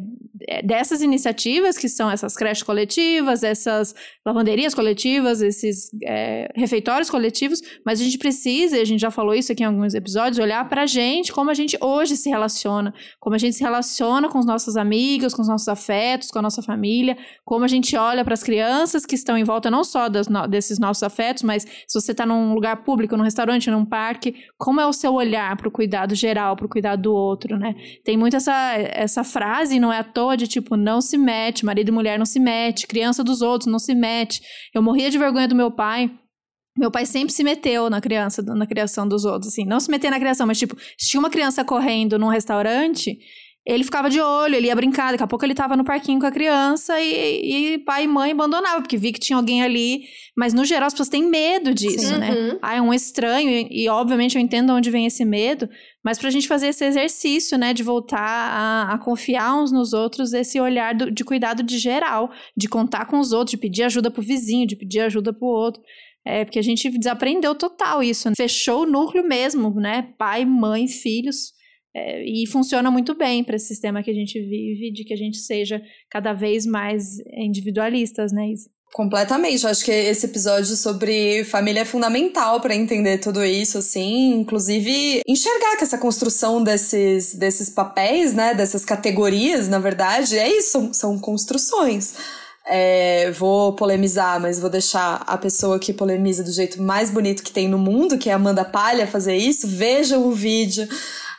é, dessas iniciativas, que são essas creches coletivas, essas lavanderias coletivas, esses é, refeitórios coletivos, mas a gente precisa, e a gente já falou isso aqui em alguns episódios, olhar pra gente, como a gente hoje se relaciona, como a gente se relaciona com os nossos amigos, com os nossos afetos, com a nossa família, como a gente olha para as crianças que estão em volta não só das, desses nossos afetos, mas se você está num lugar público, num restaurante, num parque, como é o seu olhar para o cuidado geral, para o cuidado do outro, né? Tem muito essa, essa frase, não é à toa, de tipo, não se mete, marido e mulher não se mete, criança dos outros não se mete. Eu morria de vergonha do meu pai. Meu pai sempre se meteu na criança, na criação dos outros, assim, não se meter na criação, mas tipo, se tinha uma criança correndo num restaurante, ele ficava de olho, ele ia brincar, daqui a pouco ele tava no parquinho com a criança e, e pai e mãe abandonavam, porque vi que tinha alguém ali. Mas no geral as pessoas têm medo disso, né? Uhum. Ah, é um estranho, e, e, obviamente eu entendo onde vem esse medo, mas pra gente fazer esse exercício, né, de voltar a, a confiar uns nos outros, esse olhar do, de cuidado de geral, de contar com os outros, de pedir ajuda pro vizinho, de pedir ajuda pro outro. É, porque a gente desaprendeu total isso. Né? Fechou o núcleo mesmo, né? Pai, mãe, filhos. É, e funciona muito bem para esse sistema que a gente vive, de que a gente seja cada vez mais individualistas, né, Isa? Completamente. Eu acho que esse episódio sobre família é fundamental para entender tudo isso, assim. Inclusive, enxergar que essa construção desses, desses papéis, né, dessas categorias, na verdade, é isso, são, construções. É, vou polemizar, mas vou deixar a pessoa que polemiza do jeito mais bonito que tem no mundo, que é Amanda Palha, fazer isso. Vejam o vídeo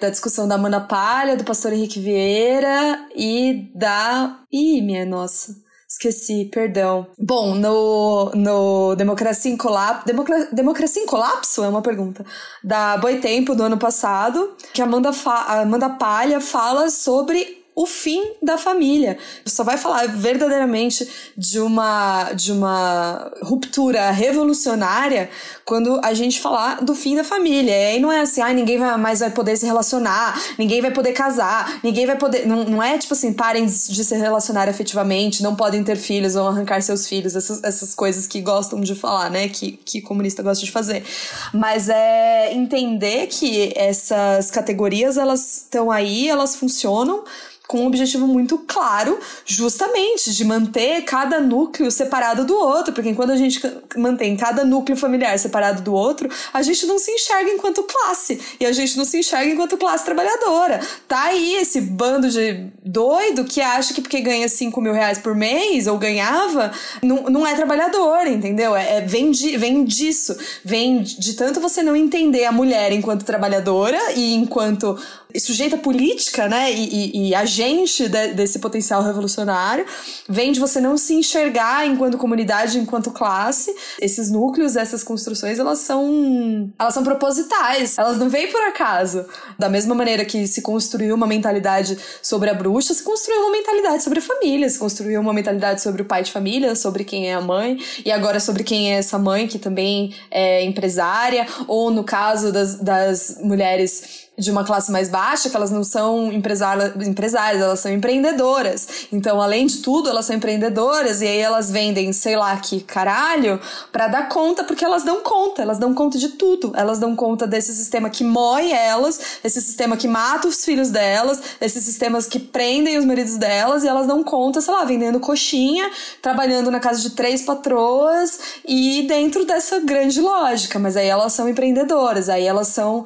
da discussão da Amanda Palha, do pastor Henrique Vieira e da. Ih, minha nossa. Esqueci, perdão. Bom, no, no Democracia em Colapso. Democra, Democracia em Colapso é uma pergunta. Da Boitempo do ano passado, que a Amanda, a Amanda Palha fala sobre o fim da família. Só vai falar verdadeiramente de uma, de uma ruptura revolucionária quando a gente falar do fim da família. E aí não é assim, ah, ninguém vai, mais vai poder se relacionar, ninguém vai poder casar, ninguém vai poder. Não, não é tipo assim, parem de se relacionar efetivamente, não podem ter filhos, vão arrancar seus filhos, essas, essas coisas que gostam de falar, né? Que, que comunista gosta de fazer. Mas é entender que essas categorias, elas estão aí, elas funcionam com um objetivo muito claro, justamente de manter cada núcleo separado do outro, porque quando a gente mantém cada núcleo familiar separado do outro, a gente não se enxerga enquanto classe e a gente não se enxerga enquanto classe trabalhadora. Tá aí esse bando de doido que acha que porque ganha 5 mil reais por mês ou ganhava, não, não é trabalhador, entendeu? É, é, vem, de, vem disso, vem de tanto você não entender a mulher enquanto trabalhadora e enquanto sujeita política, né, e, e, e agente de, desse potencial revolucionário, vem de você não se enxergar enquanto comunidade, enquanto classe. Esses núcleos, essas construções, elas são, elas são propositais, elas não vêm por acaso. Da mesma maneira que se construiu uma mentalidade sobre a bruxa, se construiu uma mentalidade sobre a família, se construiu uma mentalidade sobre o pai de família, sobre quem é a mãe, e agora sobre quem é essa mãe que também é empresária, ou no caso das, das mulheres de uma classe mais baixa, que elas não são empresárias, elas são empreendedoras. Então, além de tudo, elas são empreendedoras e aí elas vendem, sei lá que caralho, para dar conta, porque elas dão conta, elas dão conta de tudo. Elas dão conta desse sistema que moe elas, esse sistema que mata os filhos delas, esses sistemas que prendem os maridos delas e elas dão conta, sei lá, vendendo coxinha, trabalhando na casa de três patroas e dentro dessa grande lógica. Mas aí elas são empreendedoras, aí elas são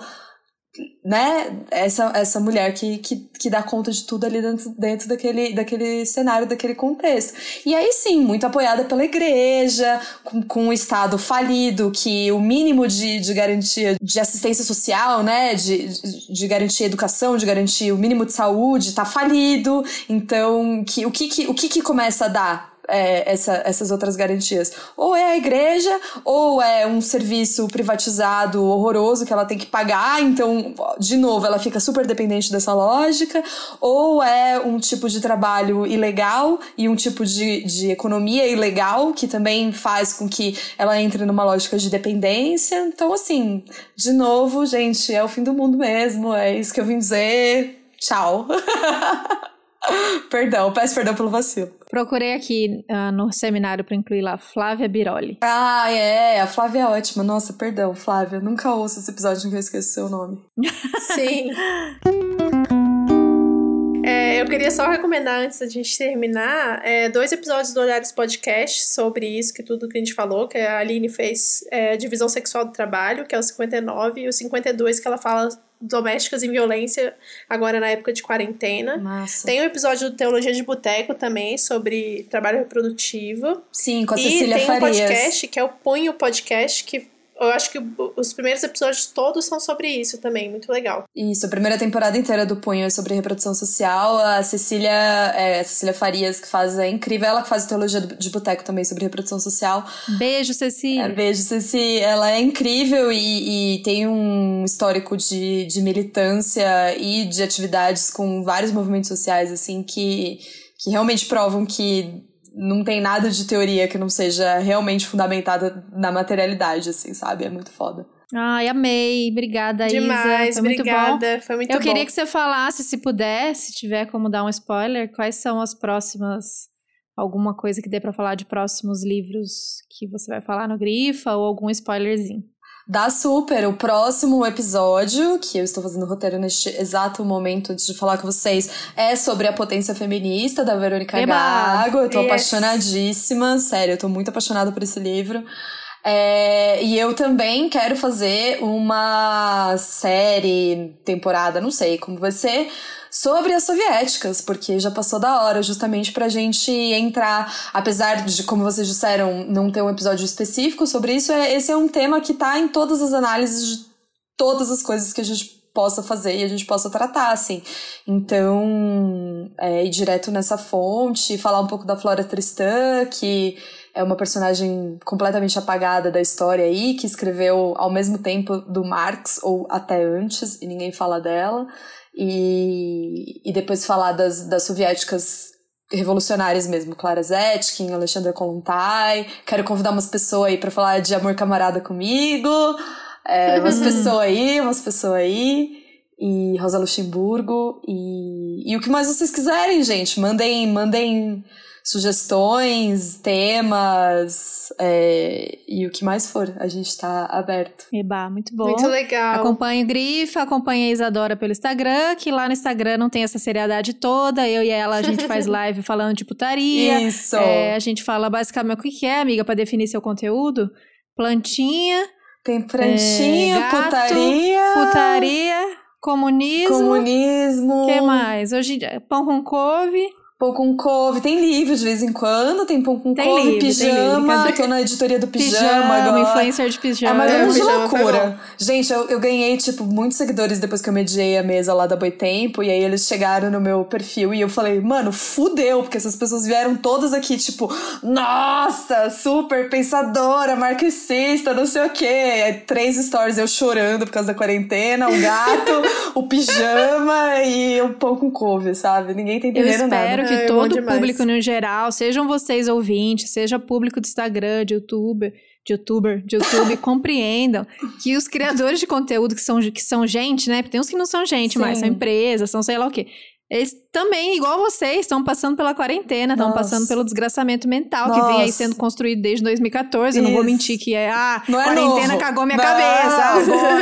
né, essa, essa mulher que, que, que dá conta de tudo ali dentro, dentro daquele, daquele cenário, daquele contexto. E aí sim, muito apoiada pela igreja, com, com o Estado falido, que o mínimo de, de garantia de assistência social, né, de, de, de garantir educação, de garantir o mínimo de saúde, tá falido. Então, que, o, que, que, o que, que começa a dar é, essa, essas outras garantias. Ou é a igreja, ou é um serviço privatizado horroroso que ela tem que pagar, então, de novo, ela fica super dependente dessa lógica, ou é um tipo de trabalho ilegal e um tipo de, de economia ilegal que também faz com que ela entre numa lógica de dependência. Então, assim, de novo, gente, é o fim do mundo mesmo, é isso que eu vim dizer. Tchau. [laughs] perdão, peço perdão pelo vacilo. Procurei aqui uh, no seminário para incluir lá Flávia Biroli. Ah, é, a Flávia é ótima. Nossa, perdão, Flávia. Nunca ouço esse episódio que eu esqueço seu nome. [laughs] Sim. É, eu queria só recomendar, antes da gente terminar, é, dois episódios do Olhares Podcast sobre isso, que tudo que a gente falou, que a Aline fez é, Divisão Sexual do Trabalho, que é o 59, e o 52, que ela fala domésticas em violência, agora na época de quarentena. Massa. Tem o um episódio do Teologia de Boteco também, sobre trabalho reprodutivo. Sim, com a Cecília e tem Farias. um podcast, que é o Punho Podcast, que eu acho que os primeiros episódios todos são sobre isso também, muito legal. Isso, a primeira temporada inteira do Punho é sobre reprodução social. A Cecília, é, a Cecília Farias, que faz, é incrível, ela que faz teologia de boteco também sobre reprodução social. Beijo, Cecília. É, beijo, Ceci. Ela é incrível e, e tem um histórico de, de militância e de atividades com vários movimentos sociais, assim, que, que realmente provam que não tem nada de teoria que não seja realmente fundamentada na materialidade, assim, sabe? É muito foda. Ai, amei. Obrigada, Demais, Isa. Foi muito obrigada. bom. Foi muito Eu bom. queria que você falasse, se puder, se tiver como dar um spoiler, quais são as próximas. Alguma coisa que dê pra falar de próximos livros que você vai falar no Grifa ou algum spoilerzinho. Dá super! O próximo episódio, que eu estou fazendo roteiro neste exato momento antes de falar com vocês, é sobre a potência feminista da Verônica Eba! Gago. Eu tô Yes. apaixonadíssima, sério, eu tô muito apaixonada por esse livro. É, e eu também quero fazer uma série, temporada, não sei como vai ser, sobre as soviéticas, porque já passou da hora, justamente pra gente entrar, apesar de, como vocês disseram, não ter um episódio específico sobre isso, é, esse é um tema que tá em todas as análises de todas as coisas que a gente possa fazer e a gente possa tratar, assim. Então, é, ir direto nessa fonte, falar um pouco da Flora Tristã, que é uma personagem completamente apagada da história aí, que escreveu ao mesmo tempo do Marx, ou até antes, e ninguém fala dela. E, e depois falar das, das soviéticas revolucionárias mesmo, Clara Zetkin, Alexandra Kolontai. Quero convidar umas pessoas aí para falar de amor camarada comigo. É, umas [laughs] pessoas aí, umas pessoas aí. E Rosa Luxemburgo. E, e o que mais vocês quiserem, gente. Mandem, mandem sugestões, temas é, e o que mais for. A gente tá aberto. Eba, muito bom. Muito legal. Acompanhe o Grifa, acompanhe a Isadora pelo Instagram, que lá no Instagram não tem essa seriedade toda. Eu e ela, a gente faz [laughs] live falando de putaria. Isso! É, a gente fala basicamente o que é, amiga, pra definir seu conteúdo. Plantinha, Tem prantinha, É, gato, putaria, putaria, comunismo. comunismo. O que mais? Hoje, pão com couve. Pão com couve. Tem livro de vez em quando, tem pão com Tem couve, livro, tem pijama. livro. Tô na editoria do pijama, Pijama, agora. influencer de É pijama. uma grande pijama foi loucura. Gente, eu, eu ganhei, tipo, muitos seguidores depois que eu mediei a mesa lá da Boitempo. E aí eles chegaram no meu perfil e eu falei, mano, fudeu, porque essas pessoas vieram todas aqui, tipo, nossa, super pensadora, marxista, não sei o quê. Aí, três stories eu chorando por causa da quarentena, o gato, [laughs] o pijama e o pão com couve, sabe? Ninguém tá entendendo espero nada. Que É, bom todo o público no geral, sejam vocês ouvintes, seja público do Instagram, de YouTube, de youtuber, de YouTube, [laughs] compreendam que os criadores de conteúdo que são, que são gente, né? Porque tem uns que não são gente, Sim. mas são empresas, são sei lá o quê. Eles também, igual vocês, estão passando pela quarentena, estão Nossa. passando pelo desgraçamento mental que vem aí Nossa. sendo construído desde 2014. Eu não vou Isso. mentir que é, ah, Não é quarentena novo. cagou minha Não, cabeça.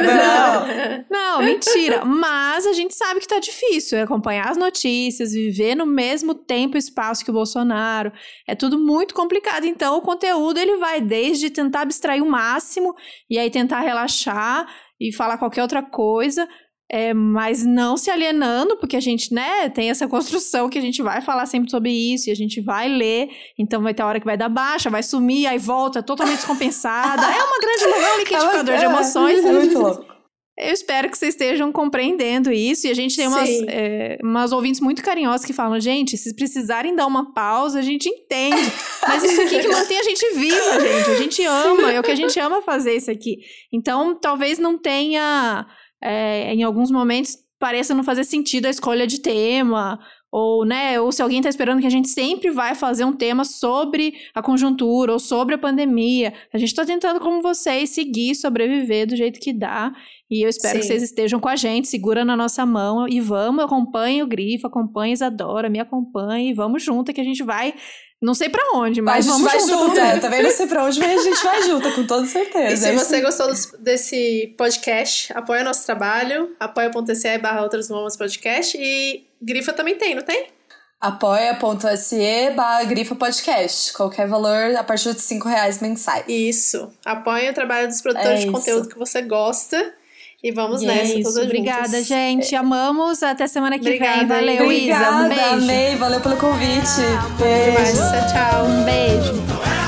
não. Não, [laughs] mentira. Mas a gente sabe que tá difícil é acompanhar as notícias, viver no mesmo tempo e espaço que o Bolsonaro. É tudo muito complicado. Então, o conteúdo ele vai desde tentar abstrair o máximo e aí tentar relaxar e falar qualquer outra coisa. É, mas não se alienando, porque a gente, né, tem essa construção que a gente vai falar sempre sobre isso e a gente vai ler, então vai ter hora que vai dar baixa, vai sumir, aí volta totalmente descompensada. É uma grande [laughs] é um liquidificador de É, emoções. É muito louco. Eu espero que vocês estejam compreendendo isso. E a gente tem umas, é, umas ouvintes muito carinhosas que falam: gente, se precisarem dar uma pausa, a gente entende. Mas isso aqui que mantém a gente viva, gente. A gente ama, é o que a gente ama fazer isso aqui. Então, talvez não tenha, é, em alguns momentos, pareça não fazer sentido a escolha de tema. Ou, né, ou se alguém está esperando que a gente sempre vai fazer um tema sobre a conjuntura ou sobre a pandemia. A gente está tentando, como vocês, seguir, sobreviver do jeito que dá. E eu espero que Sim. vocês estejam com a gente, segura na nossa mão e vamos, acompanhe o Grifo, acompanhe a Isadora, me acompanhe, vamos junto que a gente vai, não sei pra onde, a mas gente vamos vai junto. junto, é, também não sei pra onde, mas a gente vai junto, com toda certeza. E se é você gostou dos- desse podcast, apoia nosso trabalho, apoia.se barra outras mamas podcast e Grifa também tem, não tem? apoia.se barra grifa podcast. Qualquer valor a partir de 5 reais mensais. Isso. Apoie o trabalho dos produtores É de isso. conteúdo que você gosta. E vamos E é nessa, isso. todas Obrigada, gente. Amamos. Até semana que Obrigada, vem. Valeu, Isa. Um Obrigada, beijo. amei. Valeu pelo convite. Demais. Beijo. Tchau, tchau. Um beijo.